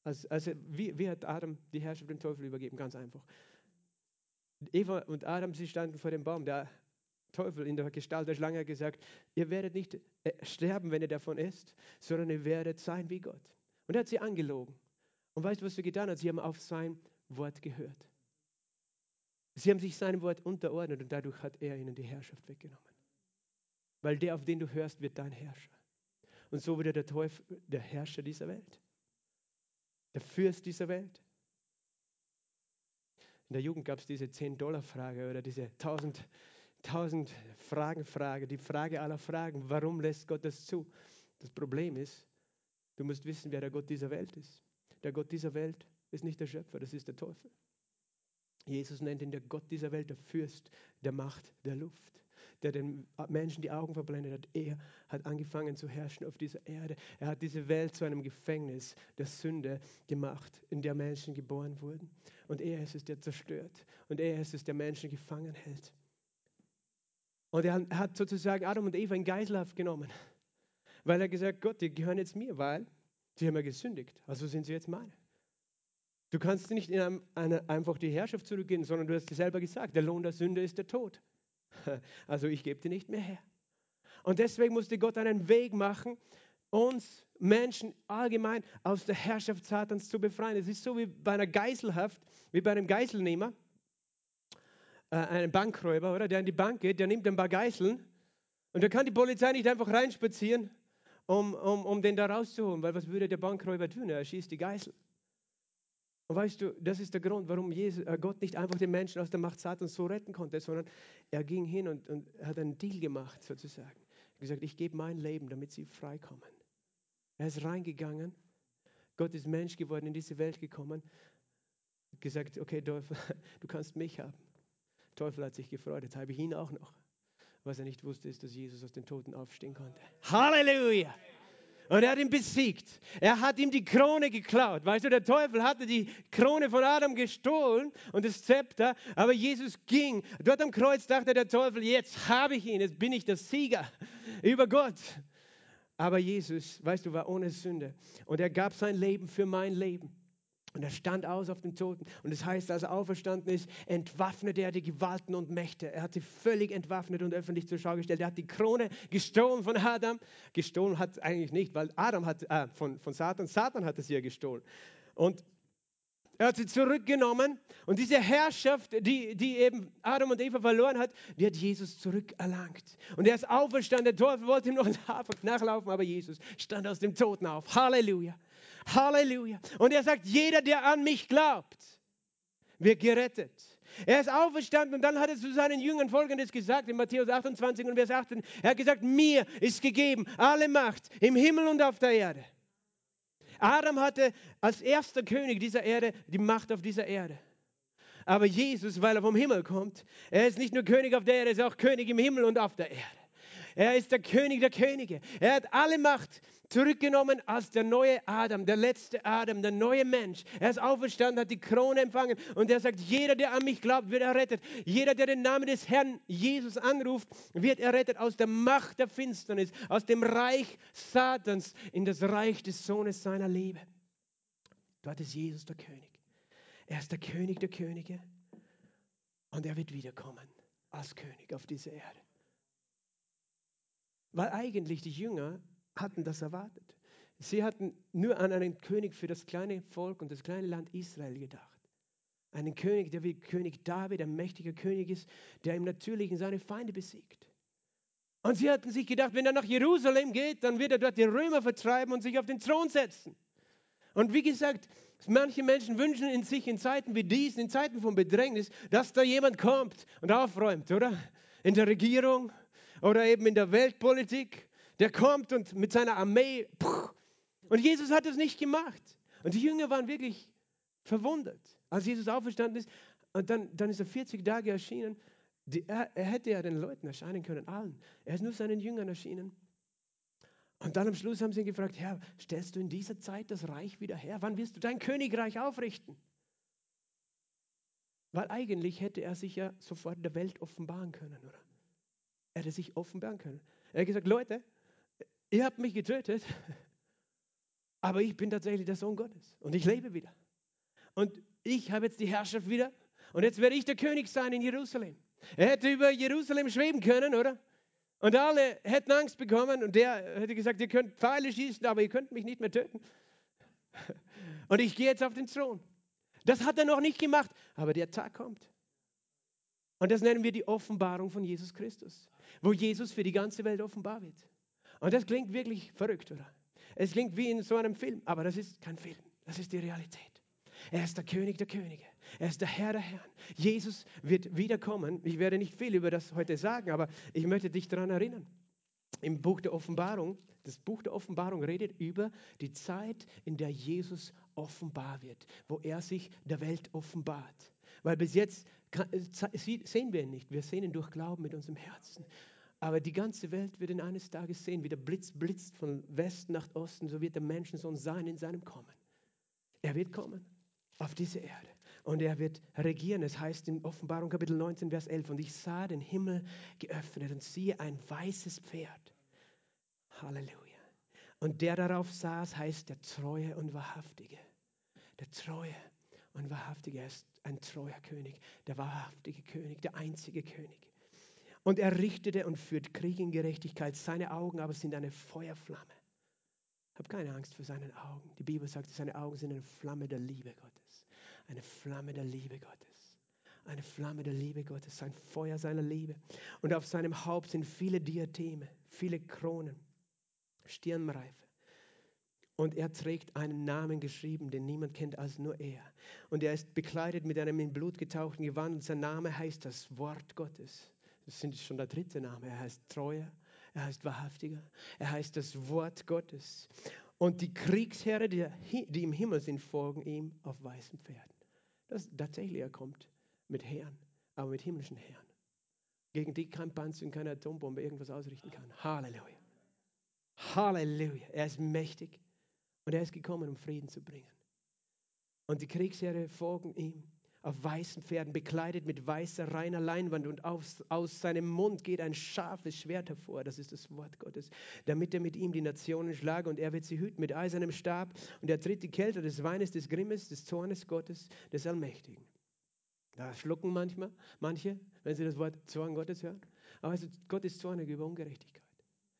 S1: Also, also wie, wie hat Adam die Herrschaft dem Teufel übergeben? Ganz einfach. Eva und Adam, sie standen vor dem Baum. Der Teufel in der Gestalt der Schlange hat gesagt, ihr werdet nicht äh, sterben, wenn ihr davon esst, sondern ihr werdet sein wie Gott. Und er hat sie angelogen. Und weißt du, was sie getan hat? Sie haben auf sein Wort gehört. Sie haben sich seinem Wort unterordnet und dadurch hat er ihnen die Herrschaft weggenommen. Weil der, auf den du hörst, wird dein Herrscher. Und so wird der Teufel der Herrscher dieser Welt. Der Fürst dieser Welt. In der Jugend gab es diese 10-Dollar-Frage oder diese 1000, 1000 Fragen-Frage, die Frage aller Fragen. Warum lässt Gott das zu? Das Problem ist, du musst wissen, wer der Gott dieser Welt ist. Der Gott dieser Welt ist nicht der Schöpfer, das ist der Teufel. Jesus nennt ihn der Gott dieser Welt, der Fürst der Macht der Luft der den Menschen die Augen verblendet hat. Er hat angefangen zu herrschen auf dieser Erde. Er hat diese Welt zu einem Gefängnis der Sünde gemacht, in der Menschen geboren wurden. Und er ist es, der zerstört. Und er ist es, der Menschen gefangen hält. Und er hat sozusagen Adam und Eva in Geiselhaft genommen, weil er gesagt hat, Gott, die gehören jetzt mir, weil sie haben ja gesündigt. Also sind sie jetzt meine. Du kannst nicht in einem, eine, einfach die Herrschaft zurückgehen, sondern du hast dir selber gesagt, der Lohn der Sünde ist der Tod. Also ich gebe dir nicht mehr her. Und deswegen musste Gott einen Weg machen, uns Menschen allgemein aus der Herrschaft Satans zu befreien. Es ist so wie bei einer Geiselhaft, wie bei einem Geiselnehmer, äh, einem Bankräuber, oder? Der in die Bank geht, der nimmt ein paar Geiseln und da kann die Polizei nicht einfach reinspazieren, um, um, um den da rauszuholen, weil was würde der Bankräuber tun? Er schießt die Geisel. Und weißt du, das ist der Grund, warum Jesus, äh, Gott nicht einfach den Menschen aus der Macht Satans so retten konnte, sondern er ging hin und, und hat einen Deal gemacht, sozusagen. Er hat gesagt, ich gebe mein Leben, damit sie freikommen. Er ist reingegangen Gott ist Mensch geworden, in diese Welt gekommen, gesagt, okay, Teufel, du kannst mich haben. Der Teufel hat sich gefreut, jetzt habe ich ihn auch noch. Was er nicht wusste, ist, dass Jesus aus den Toten aufstehen konnte. Halleluja! Und er hat ihn besiegt. Er hat ihm die Krone geklaut. Weißt du, der Teufel hatte die Krone von Adam gestohlen und das Zepter, aber Jesus ging. Dort am Kreuz dachte der Teufel, jetzt habe ich ihn, jetzt bin ich der Sieger über Gott. Aber Jesus, weißt du, war ohne Sünde und er gab sein Leben für mein Leben. Und er stand aus auf den Toten. Und das heißt, als er auferstanden ist, entwaffnete er die Gewalten und Mächte. Er hat sie völlig entwaffnet und öffentlich zur Schau gestellt. Er hat die Krone gestohlen von Adam. Gestohlen hat eigentlich nicht, weil Adam hat, äh, von, von Satan, Satan hat es ja gestohlen. Und er hat sie zurückgenommen. Und diese Herrschaft, die, die eben Adam und Eva verloren hat, die hat Jesus zurückerlangt. Und er ist auferstanden. Der Teufel wollte ihm noch nachlaufen, aber Jesus stand aus dem Toten auf. Halleluja. Halleluja. Und er sagt, jeder, der an mich glaubt, wird gerettet. Er ist auferstanden und dann hat er zu seinen Jüngern Folgendes gesagt in Matthäus 28 und Vers 18. Er hat gesagt, mir ist gegeben alle Macht im Himmel und auf der Erde. Adam hatte als erster König dieser Erde die Macht auf dieser Erde. Aber Jesus, weil er vom Himmel kommt, er ist nicht nur König auf der Erde, er ist auch König im Himmel und auf der Erde. Er ist der König der Könige. Er hat alle Macht zurückgenommen als der neue Adam, der letzte Adam, der neue Mensch. Er ist auferstanden, hat die Krone empfangen und er sagt, jeder, der an mich glaubt, wird errettet. Jeder, der den Namen des Herrn Jesus anruft, wird errettet aus der Macht der Finsternis, aus dem Reich Satans in das Reich des Sohnes seiner Liebe. Dort ist Jesus der König. Er ist der König der Könige und er wird wiederkommen als König auf diese Erde. Weil eigentlich die Jünger hatten das erwartet. Sie hatten nur an einen König für das kleine Volk und das kleine Land Israel gedacht. Einen König, der wie König David, ein mächtiger König ist, der im Natürlichen seine Feinde besiegt. Und sie hatten sich gedacht, wenn er nach Jerusalem geht, dann wird er dort die Römer vertreiben und sich auf den Thron setzen. Und wie gesagt, manche Menschen wünschen in sich in Zeiten wie diesen, in Zeiten von Bedrängnis, dass da jemand kommt und aufräumt, oder? In der Regierung oder eben in der Weltpolitik der kommt und mit seiner Armee. Und Jesus hat es nicht gemacht. Und die Jünger waren wirklich verwundert, als Jesus auferstanden ist. Und dann, dann ist er 40 Tage erschienen. Die, er, er hätte ja den Leuten erscheinen können, allen. Er ist nur seinen Jüngern erschienen. Und dann am Schluss haben sie ihn gefragt, Herr, stellst du in dieser Zeit das Reich wieder her? Wann wirst du dein Königreich aufrichten? Weil eigentlich hätte er sich ja sofort der Welt offenbaren können, oder? Er hätte sich offenbaren können. Er hat gesagt, Leute, ihr habt mich getötet, aber ich bin tatsächlich der Sohn Gottes und ich lebe wieder. Und ich habe jetzt die Herrschaft wieder und jetzt werde ich der König sein in Jerusalem. Er hätte über Jerusalem schweben können, oder? Und alle hätten Angst bekommen und der hätte gesagt, ihr könnt Pfeile schießen, aber ihr könnt mich nicht mehr töten. Und ich gehe jetzt auf den Thron. Das hat er noch nicht gemacht, aber der Tag kommt. Und das nennen wir die Offenbarung von Jesus Christus, wo Jesus für die ganze Welt offenbar wird. Und das klingt wirklich verrückt, oder? Es klingt wie in so einem Film, aber das ist kein Film, das ist die Realität. Er ist der König der Könige. Er ist der Herr der Herren. Jesus wird wiederkommen. Ich werde nicht viel über das heute sagen, aber ich möchte dich daran erinnern. Im Buch der Offenbarung, das Buch der Offenbarung redet über die Zeit, in der Jesus offenbar wird, wo er sich der Welt offenbart. Weil bis jetzt sehen wir ihn nicht. Wir sehen ihn durch Glauben mit unserem Herzen. Aber die ganze Welt wird ihn eines Tages sehen, wie der Blitz blitzt von Westen nach Osten, so wird der Menschensohn sein in seinem Kommen. Er wird kommen auf diese Erde und er wird regieren. Es heißt in Offenbarung Kapitel 19, Vers 11, und ich sah den Himmel geöffnet und siehe ein weißes Pferd. Halleluja. Und der darauf saß, heißt der Treue und Wahrhaftige. Der Treue und Wahrhaftige, er ist ein treuer König, der wahrhaftige König, der einzige König. Und er richtete und führt Krieg in Gerechtigkeit. Seine Augen aber sind eine Feuerflamme. Hab keine Angst vor seinen Augen. Die Bibel sagt, seine Augen sind eine Flamme der Liebe Gottes. Eine Flamme der Liebe Gottes. Eine Flamme der Liebe Gottes. Sein Feuer seiner Liebe. Und auf seinem Haupt sind viele Diademe, viele Kronen, Stirnreife. Und er trägt einen Namen geschrieben, den niemand kennt als nur er. Und er ist bekleidet mit einem in Blut getauchten Gewand. Und sein Name heißt das Wort Gottes. Das ist schon der dritte Name. Er heißt Treuer, er heißt Wahrhaftiger, er heißt das Wort Gottes. Und die Kriegsherren, die, die im Himmel sind, folgen ihm auf weißen Pferden. Das, tatsächlich, er kommt mit Herren, aber mit himmlischen Herren. Gegen die kein Panzer und keine Atombombe irgendwas ausrichten kann. Halleluja. Halleluja. Er ist mächtig und er ist gekommen, um Frieden zu bringen. Und die Kriegsherren folgen ihm auf weißen Pferden, bekleidet mit weißer, reiner Leinwand und aus, aus seinem Mund geht ein scharfes Schwert hervor, das ist das Wort Gottes, damit er mit ihm die Nationen schlage und er wird sie hüten mit eisernem Stab und er tritt die Kälte des Weines, des Grimmes, des Zornes Gottes, des Allmächtigen. Da schlucken manchmal manche, wenn sie das Wort Zorn Gottes hören. Aber also Gott ist zornig über Ungerechtigkeit.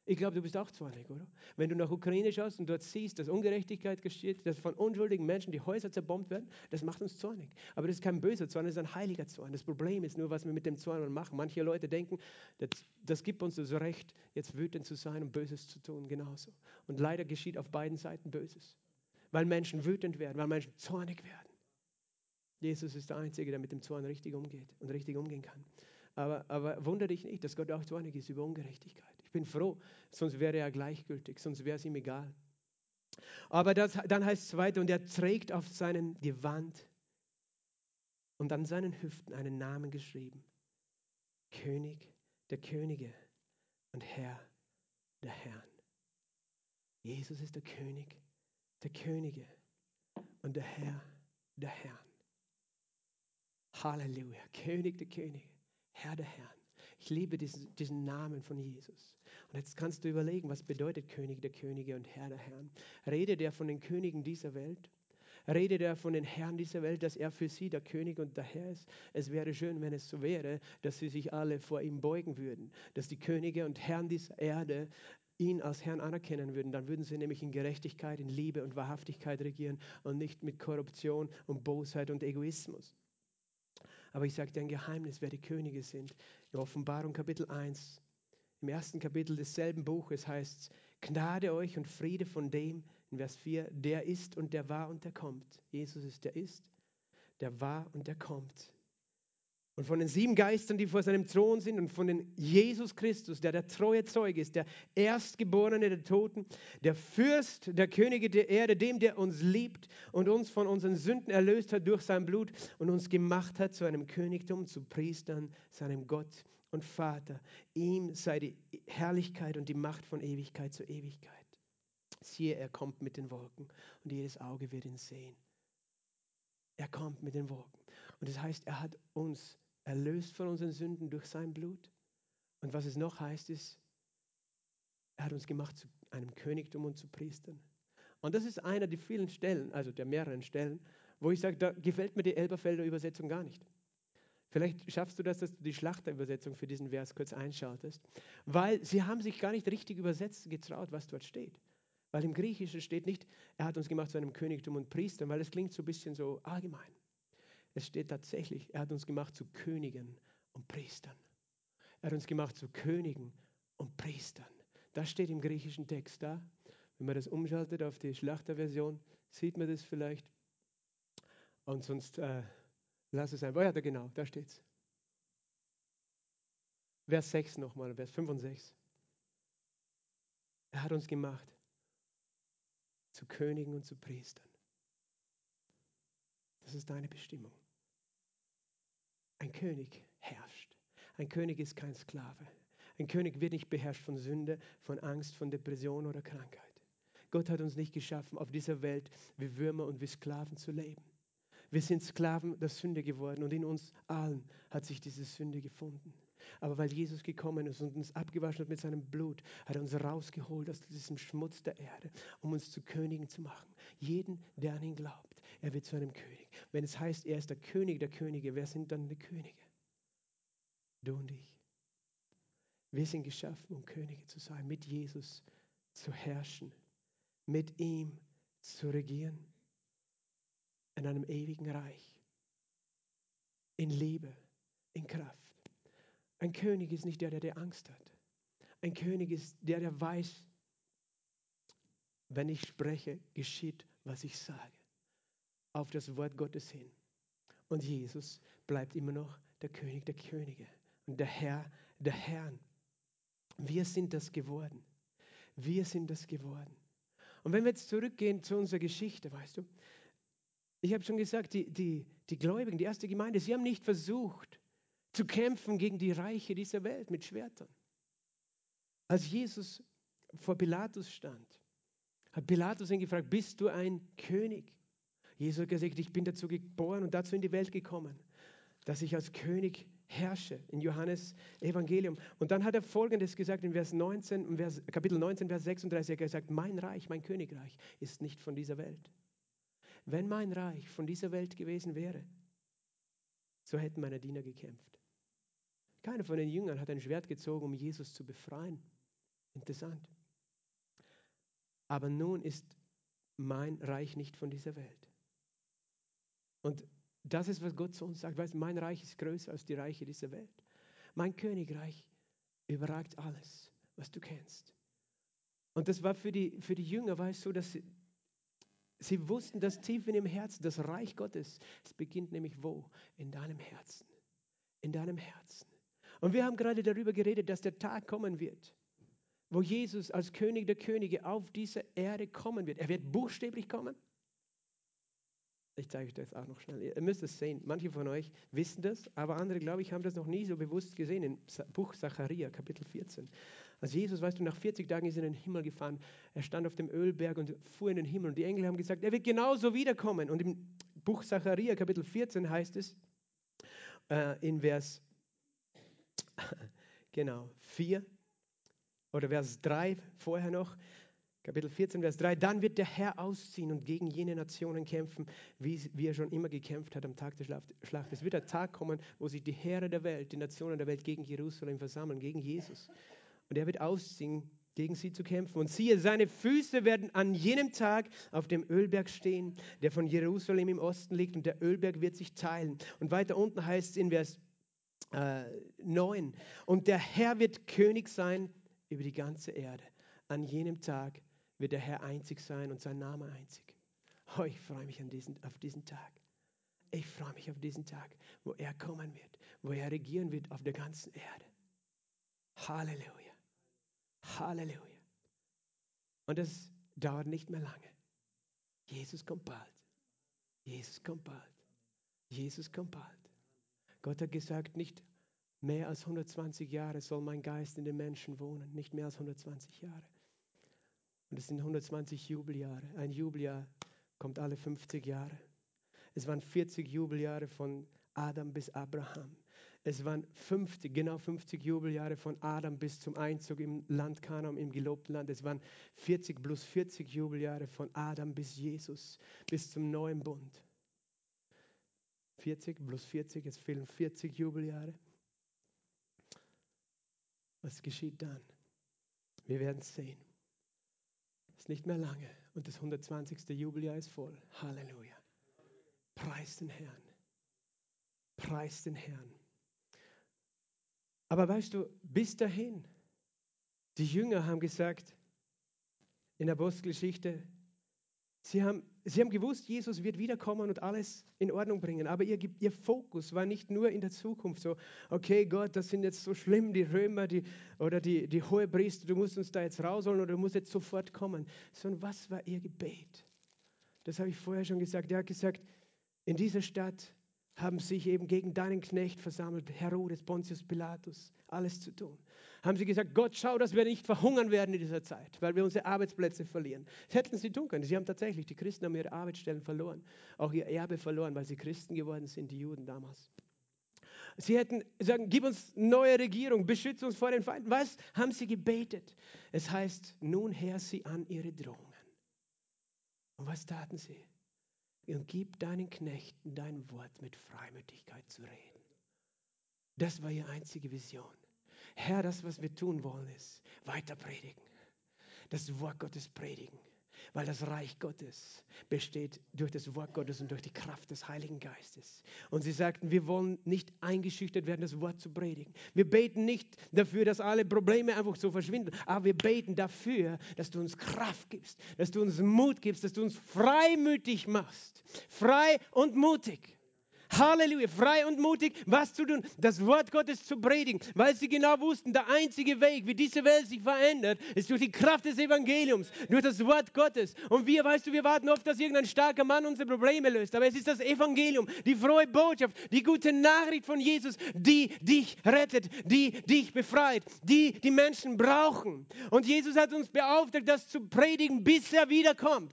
S1: Ich glaube, du bist auch zornig, oder? Wenn du nach Ukraine schaust und dort siehst, dass Ungerechtigkeit geschieht, dass von unschuldigen Menschen die Häuser zerbombt werden, das macht uns zornig. Aber das ist kein böser Zorn, das ist ein heiliger Zorn. Das Problem ist nur, was wir mit dem Zorn machen. Manche Leute denken, das, das gibt uns das Recht, jetzt wütend zu sein und Böses zu tun, genauso. Und leider geschieht auf beiden Seiten Böses, weil Menschen wütend werden, weil Menschen zornig werden. Jesus ist der Einzige, der mit dem Zorn richtig umgeht und richtig umgehen kann. Aber, aber wundere dich nicht, dass Gott auch zornig ist über Ungerechtigkeit. Ich bin froh, sonst wäre er gleichgültig, sonst wäre es ihm egal. Aber das, dann heißt es weiter, und er trägt auf seinem Gewand und an seinen Hüften einen Namen geschrieben. König der Könige und Herr der Herren. Jesus ist der König der Könige und der Herr der Herren. Halleluja, König der Könige, Herr der Herren. Ich liebe diesen, diesen Namen von Jesus. Und jetzt kannst du überlegen, was bedeutet König der Könige und Herr der Herren? Redet er von den Königen dieser Welt? Redet er von den Herren dieser Welt, dass er für sie der König und der Herr ist? Es wäre schön, wenn es so wäre, dass sie sich alle vor ihm beugen würden, dass die Könige und Herren dieser Erde ihn als Herrn anerkennen würden, dann würden sie nämlich in Gerechtigkeit, in Liebe und Wahrhaftigkeit regieren und nicht mit Korruption und Bosheit und Egoismus. Aber ich sage dir ein Geheimnis, wer die Könige sind. In Offenbarung Kapitel 1, im ersten Kapitel desselben Buches heißt es, Gnade euch und Friede von dem, in Vers 4, der ist und der war und der kommt. Jesus ist der ist, der war und der kommt und von den sieben Geistern, die vor seinem Thron sind und von den Jesus Christus, der der treue Zeuge ist, der Erstgeborene der Toten, der Fürst der Könige der Erde, dem, der uns liebt und uns von unseren Sünden erlöst hat durch sein Blut und uns gemacht hat zu einem Königtum, zu Priestern, seinem Gott und Vater. Ihm sei die Herrlichkeit und die Macht von Ewigkeit zu Ewigkeit. Siehe, er kommt mit den Wolken und jedes Auge wird ihn sehen. Er kommt mit den Wolken. Und das heißt, er hat uns erlöst von unseren Sünden durch sein Blut. Und was es noch heißt, ist, er hat uns gemacht zu einem Königtum und zu Priestern. Und das ist einer der vielen Stellen, also der mehreren Stellen, wo ich sage, da gefällt mir die Elberfelder Übersetzung gar nicht. Vielleicht schaffst du das, dass du die Schlachterübersetzung für diesen Vers kurz einschaltest, weil sie haben sich gar nicht richtig übersetzt getraut, was dort steht. Weil im Griechischen steht nicht, er hat uns gemacht zu einem Königtum und Priestern, weil es klingt so ein bisschen so allgemein. Es steht tatsächlich, er hat uns gemacht zu Königen und Priestern. Er hat uns gemacht zu Königen und Priestern. Das steht im griechischen Text da. Wenn man das umschaltet auf die Schlachterversion, sieht man das vielleicht. Und sonst äh, lass es einfach. Ja, da genau, da steht's. Vers 6 nochmal, Vers 5 und 6. Er hat uns gemacht zu Königen und zu Priestern. Das ist deine Bestimmung. Ein König herrscht. Ein König ist kein Sklave. Ein König wird nicht beherrscht von Sünde, von Angst, von Depression oder Krankheit. Gott hat uns nicht geschaffen, auf dieser Welt wie Würmer und wie Sklaven zu leben. Wir sind Sklaven der Sünde geworden und in uns allen hat sich diese Sünde gefunden. Aber weil Jesus gekommen ist und uns abgewaschen hat mit seinem Blut, hat er uns rausgeholt aus diesem Schmutz der Erde, um uns zu Königen zu machen. Jeden, der an ihn glaubt, er wird zu einem König. Wenn es heißt, er ist der König der Könige, wer sind dann die Könige? Du und ich. Wir sind geschaffen, um Könige zu sein, mit Jesus zu herrschen, mit ihm zu regieren, in einem ewigen Reich, in Liebe, in Kraft. Ein König ist nicht der, der, der Angst hat. Ein König ist der, der weiß, wenn ich spreche, geschieht, was ich sage. Auf das Wort Gottes hin. Und Jesus bleibt immer noch der König der Könige und der Herr der Herren. Wir sind das geworden. Wir sind das geworden. Und wenn wir jetzt zurückgehen zu unserer Geschichte, weißt du, ich habe schon gesagt, die, die, die Gläubigen, die erste Gemeinde, sie haben nicht versucht zu kämpfen gegen die Reiche dieser Welt mit Schwertern. Als Jesus vor Pilatus stand, hat Pilatus ihn gefragt, bist du ein König? Jesus hat gesagt, ich bin dazu geboren und dazu in die Welt gekommen, dass ich als König herrsche in Johannes Evangelium. Und dann hat er Folgendes gesagt in Vers 19, Vers, Kapitel 19, Vers 36, er hat gesagt, mein Reich, mein Königreich ist nicht von dieser Welt. Wenn mein Reich von dieser Welt gewesen wäre, so hätten meine Diener gekämpft. Keiner von den Jüngern hat ein Schwert gezogen, um Jesus zu befreien. Interessant. Aber nun ist mein Reich nicht von dieser Welt. Und das ist, was Gott zu uns sagt. Weißt, mein Reich ist größer als die Reiche dieser Welt. Mein Königreich überragt alles, was du kennst. Und das war für die, für die Jünger, es so, dass sie, sie wussten, dass tief in ihrem Herzen das Reich Gottes, es beginnt nämlich wo? In deinem Herzen. In deinem Herzen. Und wir haben gerade darüber geredet, dass der Tag kommen wird, wo Jesus als König der Könige auf diese Erde kommen wird. Er wird buchstäblich kommen. Ich zeige euch das auch noch schnell. Ihr müsst es sehen. Manche von euch wissen das, aber andere, glaube ich, haben das noch nie so bewusst gesehen im Buch Zacharia, Kapitel 14. Als Jesus, weißt du, nach 40 Tagen ist er in den Himmel gefahren. Er stand auf dem Ölberg und fuhr in den Himmel. Und die Engel haben gesagt, er wird genauso wiederkommen. Und im Buch Zacharia, Kapitel 14 heißt es äh, in Vers genau 4 oder Vers 3 vorher noch, Kapitel 14, Vers 3, dann wird der Herr ausziehen und gegen jene Nationen kämpfen, wie, wie er schon immer gekämpft hat am Tag der Schlacht. Es wird der Tag kommen, wo sich die Heere der Welt, die Nationen der Welt gegen Jerusalem versammeln, gegen Jesus. Und er wird ausziehen, gegen sie zu kämpfen. Und siehe, seine Füße werden an jenem Tag auf dem Ölberg stehen, der von Jerusalem im Osten liegt, und der Ölberg wird sich teilen. Und weiter unten heißt es in Vers äh, 9, und der Herr wird König sein über die ganze Erde. An jenem Tag wird der Herr einzig sein und sein Name einzig. Oh, ich freue mich an diesen, auf diesen Tag. Ich freue mich auf diesen Tag, wo er kommen wird, wo er regieren wird auf der ganzen Erde. Halleluja. Halleluja. Und das dauert nicht mehr lange. Jesus kommt bald. Jesus kommt bald. Jesus kommt bald. Gott hat gesagt, nicht mehr als 120 Jahre soll mein Geist in den Menschen wohnen. Nicht mehr als 120 Jahre. Und es sind 120 Jubeljahre. Ein Jubeljahr kommt alle 50 Jahre. Es waren 40 Jubeljahre von Adam bis Abraham. Es waren 50, genau 50 Jubeljahre von Adam bis zum Einzug im Land Kanaan, im gelobten Land. Es waren 40 plus 40 Jubeljahre von Adam bis Jesus, bis zum neuen Bund. 40 plus 40, es fehlen 40 Jubeljahre. Was geschieht dann? Wir werden sehen ist nicht mehr lange und das 120. Jubeljahr ist voll. Halleluja. Preis den Herrn. Preis den Herrn. Aber weißt du, bis dahin, die Jünger haben gesagt in der Apostelgeschichte, Sie haben, sie haben gewusst, Jesus wird wiederkommen und alles in Ordnung bringen. Aber ihr, ihr Fokus war nicht nur in der Zukunft so, okay Gott, das sind jetzt so schlimm, die Römer die, oder die, die Hohepriester, du musst uns da jetzt rausholen oder du musst jetzt sofort kommen. Sondern was war ihr Gebet? Das habe ich vorher schon gesagt. Er hat gesagt, in dieser Stadt haben sich eben gegen deinen Knecht versammelt, Herodes, Pontius Pilatus, alles zu tun. Haben sie gesagt, Gott, schau, dass wir nicht verhungern werden in dieser Zeit, weil wir unsere Arbeitsplätze verlieren. Das hätten sie tun können. Sie haben tatsächlich, die Christen haben ihre Arbeitsstellen verloren, auch ihr Erbe verloren, weil sie Christen geworden sind, die Juden damals. Sie hätten sagen, gib uns neue Regierung, beschütze uns vor den Feinden. Was haben sie gebetet? Es heißt, nun her sie an ihre Drohungen. Und was taten sie? Und gib deinen Knechten dein Wort mit Freimütigkeit zu reden. Das war ihre einzige Vision. Herr, das, was wir tun wollen, ist weiter predigen. Das Wort Gottes predigen. Weil das Reich Gottes besteht durch das Wort Gottes und durch die Kraft des Heiligen Geistes. Und sie sagten, wir wollen nicht eingeschüchtert werden, das Wort zu predigen. Wir beten nicht dafür, dass alle Probleme einfach so verschwinden, aber wir beten dafür, dass du uns Kraft gibst, dass du uns Mut gibst, dass du uns freimütig machst. Frei und mutig. Halleluja, frei und mutig, was zu tun, das Wort Gottes zu predigen, weil sie genau wussten, der einzige Weg, wie diese Welt sich verändert, ist durch die Kraft des Evangeliums, durch das Wort Gottes. Und wir, weißt du, wir warten oft, dass irgendein starker Mann unsere Probleme löst, aber es ist das Evangelium, die frohe Botschaft, die gute Nachricht von Jesus, die dich rettet, die dich befreit, die die Menschen brauchen. Und Jesus hat uns beauftragt, das zu predigen, bis er wiederkommt.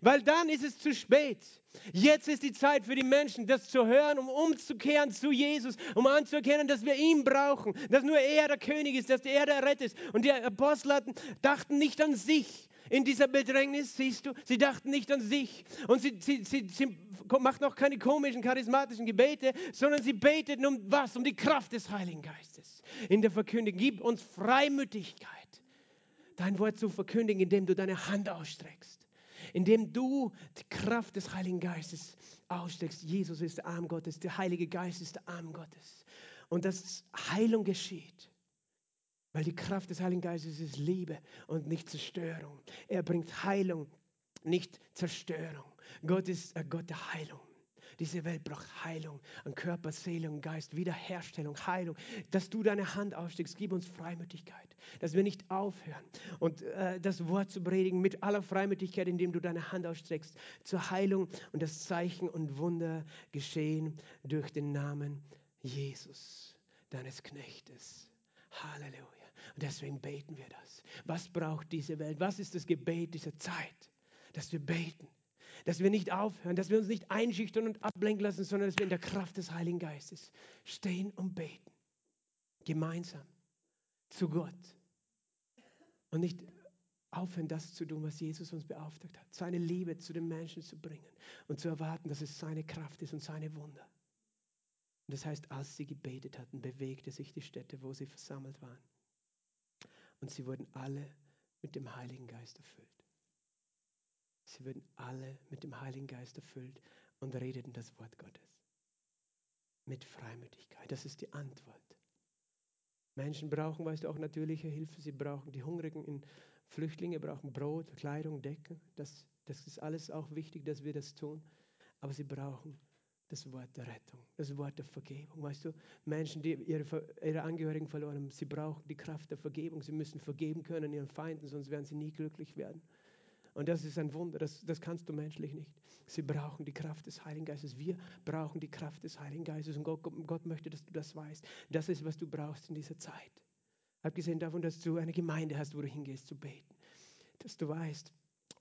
S1: Weil dann ist es zu spät. Jetzt ist die Zeit für die Menschen, das zu hören, um umzukehren zu Jesus, um anzuerkennen, dass wir ihn brauchen, dass nur er der König ist, dass er der Retter ist. Und die Apostel dachten nicht an sich in dieser Bedrängnis, siehst du, sie dachten nicht an sich. Und sie, sie, sie, sie machten auch keine komischen, charismatischen Gebete, sondern sie beteten um was? Um die Kraft des Heiligen Geistes in der Verkündigung. Gib uns Freimütigkeit, dein Wort zu verkündigen, indem du deine Hand ausstreckst indem du die Kraft des Heiligen Geistes aussteckst. Jesus ist der Arm Gottes, der Heilige Geist ist der Arm Gottes. Und dass Heilung geschieht. Weil die Kraft des Heiligen Geistes ist Liebe und nicht Zerstörung. Er bringt Heilung, nicht Zerstörung. Gott ist ein Gott der Heilung. Diese Welt braucht Heilung an Körper, Seele und Geist, Wiederherstellung, Heilung. Dass du deine Hand aufsteckst, gib uns Freimütigkeit, dass wir nicht aufhören und äh, das Wort zu predigen mit aller Freimütigkeit, indem du deine Hand ausstreckst zur Heilung und das Zeichen und Wunder geschehen durch den Namen Jesus, deines Knechtes. Halleluja. Und deswegen beten wir das. Was braucht diese Welt? Was ist das Gebet dieser Zeit? Dass wir beten dass wir nicht aufhören, dass wir uns nicht einschüchtern und ablenken lassen, sondern dass wir in der Kraft des Heiligen Geistes stehen und beten. Gemeinsam zu Gott. Und nicht aufhören, das zu tun, was Jesus uns beauftragt hat. Seine Liebe zu den Menschen zu bringen und zu erwarten, dass es seine Kraft ist und seine Wunder. Und das heißt, als sie gebetet hatten, bewegte sich die Stätte, wo sie versammelt waren. Und sie wurden alle mit dem Heiligen Geist erfüllt. Sie würden alle mit dem Heiligen Geist erfüllt und redeten das Wort Gottes. Mit Freimütigkeit. Das ist die Antwort. Menschen brauchen, weißt du, auch natürliche Hilfe. Sie brauchen die Hungrigen, in Flüchtlinge brauchen Brot, Kleidung, Decken. Das, das ist alles auch wichtig, dass wir das tun. Aber sie brauchen das Wort der Rettung, das Wort der Vergebung. Weißt du, Menschen, die ihre, ihre Angehörigen verloren haben, sie brauchen die Kraft der Vergebung. Sie müssen vergeben können ihren Feinden, sonst werden sie nie glücklich werden. Und das ist ein Wunder, das, das kannst du menschlich nicht. Sie brauchen die Kraft des Heiligen Geistes. Wir brauchen die Kraft des Heiligen Geistes. Und Gott, Gott möchte, dass du das weißt. Das ist, was du brauchst in dieser Zeit. Abgesehen davon, dass du eine Gemeinde hast, wo du hingehst zu beten. Dass du weißt,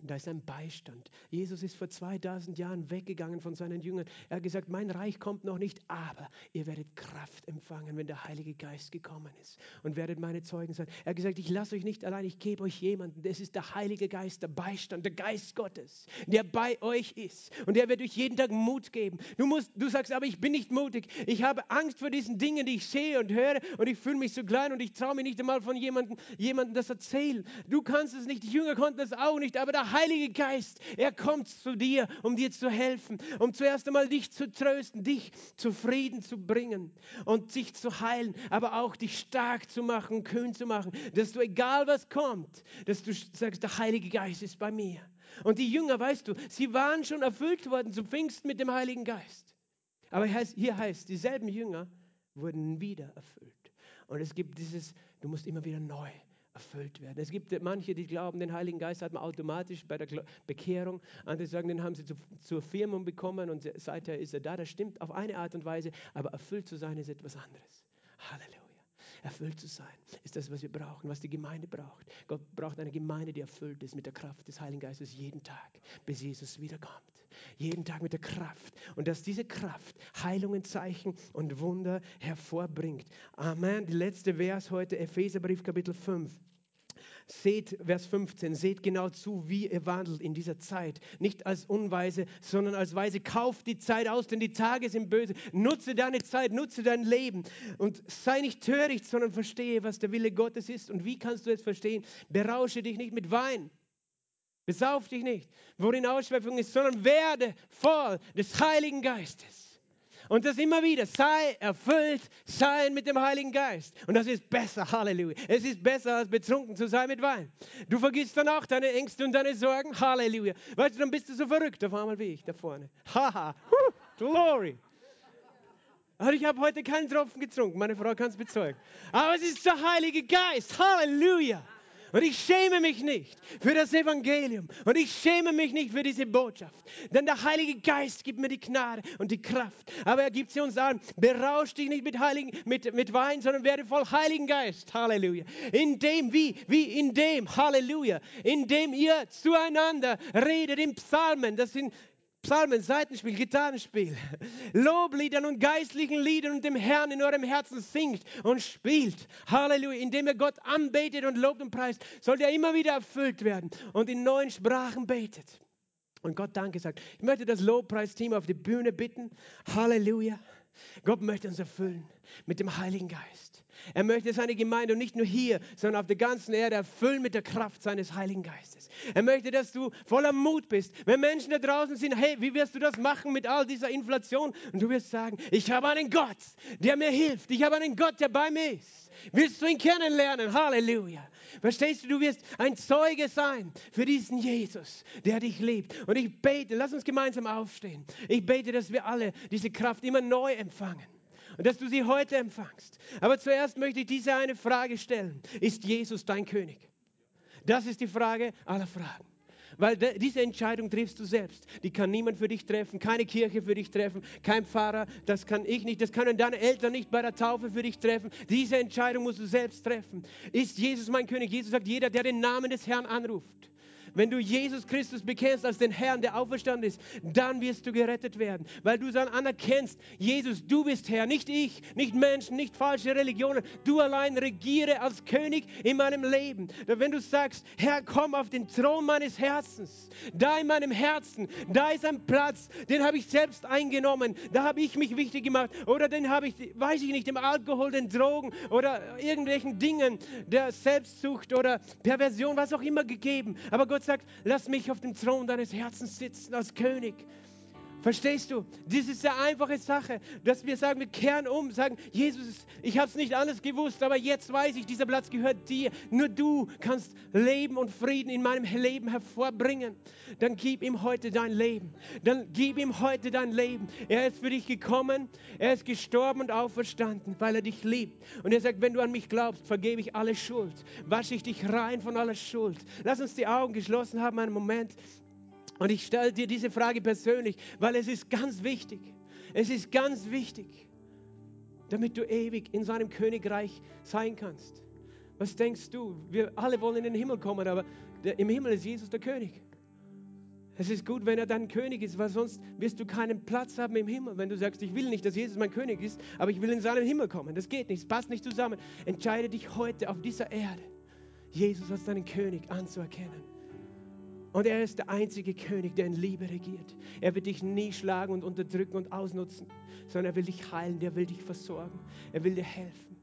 S1: da ist ein Beistand. Jesus ist vor 2000 Jahren weggegangen von seinen Jüngern. Er hat gesagt, mein Reich kommt noch nicht, aber ihr werdet Kraft empfangen, wenn der Heilige Geist gekommen ist und werdet meine Zeugen sein. Er hat gesagt, ich lasse euch nicht allein, ich gebe euch jemanden. Das ist der Heilige Geist, der Beistand, der Geist Gottes, der bei euch ist und der wird euch jeden Tag Mut geben. Du, musst, du sagst, aber ich bin nicht mutig. Ich habe Angst vor diesen Dingen, die ich sehe und höre und ich fühle mich so klein und ich traue mir nicht einmal von jemandem, jemandem das erzählen. Du kannst es nicht, die Jünger konnten das auch nicht, aber der Heilige Geist, er kommt zu dir, um dir zu helfen, um zuerst einmal dich zu trösten, dich zu Frieden zu bringen und dich zu heilen, aber auch dich stark zu machen, kühn zu machen, dass du, egal was kommt, dass du sagst, der Heilige Geist ist bei mir. Und die Jünger, weißt du, sie waren schon erfüllt worden zum Pfingsten mit dem Heiligen Geist. Aber hier heißt, dieselben Jünger wurden wieder erfüllt. Und es gibt dieses, du musst immer wieder neu erfüllt werden. Es gibt manche, die glauben, den Heiligen Geist hat man automatisch bei der Bekehrung. Andere sagen, den haben sie zu, zur Firmung bekommen und seither ist er da. Das stimmt auf eine Art und Weise, aber erfüllt zu sein ist etwas anderes. Halleluja. Erfüllt zu sein ist das, was wir brauchen, was die Gemeinde braucht. Gott braucht eine Gemeinde, die erfüllt ist mit der Kraft des Heiligen Geistes jeden Tag, bis Jesus wiederkommt. Jeden Tag mit der Kraft. Und dass diese Kraft Heilungen, Zeichen und Wunder hervorbringt. Amen. Die letzte Vers heute, Epheserbrief Kapitel 5. Seht, Vers 15, seht genau zu, wie ihr wandelt in dieser Zeit. Nicht als Unweise, sondern als Weise. Kauft die Zeit aus, denn die Tage sind böse. Nutze deine Zeit, nutze dein Leben und sei nicht töricht, sondern verstehe, was der Wille Gottes ist. Und wie kannst du es verstehen? Berausche dich nicht mit Wein. Besauf dich nicht, worin Ausschweifung ist, sondern werde voll des Heiligen Geistes. Und das immer wieder, sei erfüllt sein mit dem Heiligen Geist. Und das ist besser, Halleluja. Es ist besser, als betrunken zu sein mit Wein. Du vergisst dann auch deine Ängste und deine Sorgen, Halleluja. Weißt du, dann bist du so verrückt auf einmal wie ich da vorne. Haha, glory. Aber ich habe heute keinen Tropfen getrunken. Meine Frau kann es bezeugen. Aber es ist der Heilige Geist. Halleluja. Und ich schäme mich nicht für das Evangelium. Und ich schäme mich nicht für diese Botschaft. Denn der Heilige Geist gibt mir die Gnade und die Kraft. Aber er gibt sie uns an. Berausch dich nicht mit, Heiligen, mit, mit Wein, sondern werde voll Heiligen Geist. Halleluja. In dem, wie? Wie in dem, Halleluja. In dem ihr zueinander redet in Psalmen. Das sind Psalmen, Seitenspiel, Gitarrenspiel, Lobliedern und geistlichen Liedern und dem Herrn in eurem Herzen singt und spielt. Halleluja. Indem ihr Gott anbetet und lobt und preist, sollt ihr immer wieder erfüllt werden und in neuen Sprachen betet. Und Gott Danke sagt. Ich möchte das Lobpreisteam auf die Bühne bitten. Halleluja. Gott möchte uns erfüllen mit dem Heiligen Geist. Er möchte seine Gemeinde nicht nur hier, sondern auf der ganzen Erde erfüllen mit der Kraft seines Heiligen Geistes. Er möchte, dass du voller Mut bist. Wenn Menschen da draußen sind, hey, wie wirst du das machen mit all dieser Inflation? Und du wirst sagen, ich habe einen Gott, der mir hilft. Ich habe einen Gott, der bei mir ist. Willst du ihn kennenlernen? Halleluja. Verstehst du, du wirst ein Zeuge sein für diesen Jesus, der dich liebt. Und ich bete, lass uns gemeinsam aufstehen. Ich bete, dass wir alle diese Kraft immer neu empfangen und dass du sie heute empfangst. Aber zuerst möchte ich diese eine Frage stellen. Ist Jesus dein König? Das ist die Frage aller Fragen. Weil diese Entscheidung triffst du selbst. Die kann niemand für dich treffen, keine Kirche für dich treffen, kein Pfarrer, das kann ich nicht, das können deine Eltern nicht bei der Taufe für dich treffen. Diese Entscheidung musst du selbst treffen. Ist Jesus mein König? Jesus sagt, jeder, der den Namen des Herrn anruft, wenn du Jesus Christus bekennst als den Herrn, der auferstanden ist, dann wirst du gerettet werden, weil du dann anerkennst, Jesus, du bist Herr, nicht ich, nicht Menschen, nicht falsche Religionen. Du allein regiere als König in meinem Leben. Wenn du sagst, Herr, komm auf den Thron meines Herzens, da in meinem Herzen, da ist ein Platz, den habe ich selbst eingenommen, da habe ich mich wichtig gemacht oder den habe ich, weiß ich nicht, dem Alkohol, den Drogen oder irgendwelchen Dingen der Selbstsucht oder Perversion, was auch immer gegeben. Aber Gott Gott sagt, lass mich auf dem Thron deines Herzens sitzen als König. Verstehst du? Das ist eine einfache Sache, dass wir sagen, wir kehren um, sagen, Jesus, ich habe es nicht anders gewusst, aber jetzt weiß ich, dieser Platz gehört dir. Nur du kannst Leben und Frieden in meinem Leben hervorbringen. Dann gib ihm heute dein Leben. Dann gib ihm heute dein Leben. Er ist für dich gekommen, er ist gestorben und auferstanden, weil er dich liebt. Und er sagt, wenn du an mich glaubst, vergebe ich alle Schuld, wasche ich dich rein von aller Schuld. Lass uns die Augen geschlossen haben, einen Moment. Und ich stelle dir diese Frage persönlich, weil es ist ganz wichtig. Es ist ganz wichtig, damit du ewig in seinem Königreich sein kannst. Was denkst du? Wir alle wollen in den Himmel kommen, aber der, im Himmel ist Jesus der König. Es ist gut, wenn er dein König ist, weil sonst wirst du keinen Platz haben im Himmel. Wenn du sagst, ich will nicht, dass Jesus mein König ist, aber ich will in seinen Himmel kommen. Das geht nicht, es passt nicht zusammen. Entscheide dich heute auf dieser Erde, Jesus als deinen König anzuerkennen. Und er ist der einzige König, der in Liebe regiert. Er wird dich nie schlagen und unterdrücken und ausnutzen, sondern er will dich heilen, er will dich versorgen, er will dir helfen.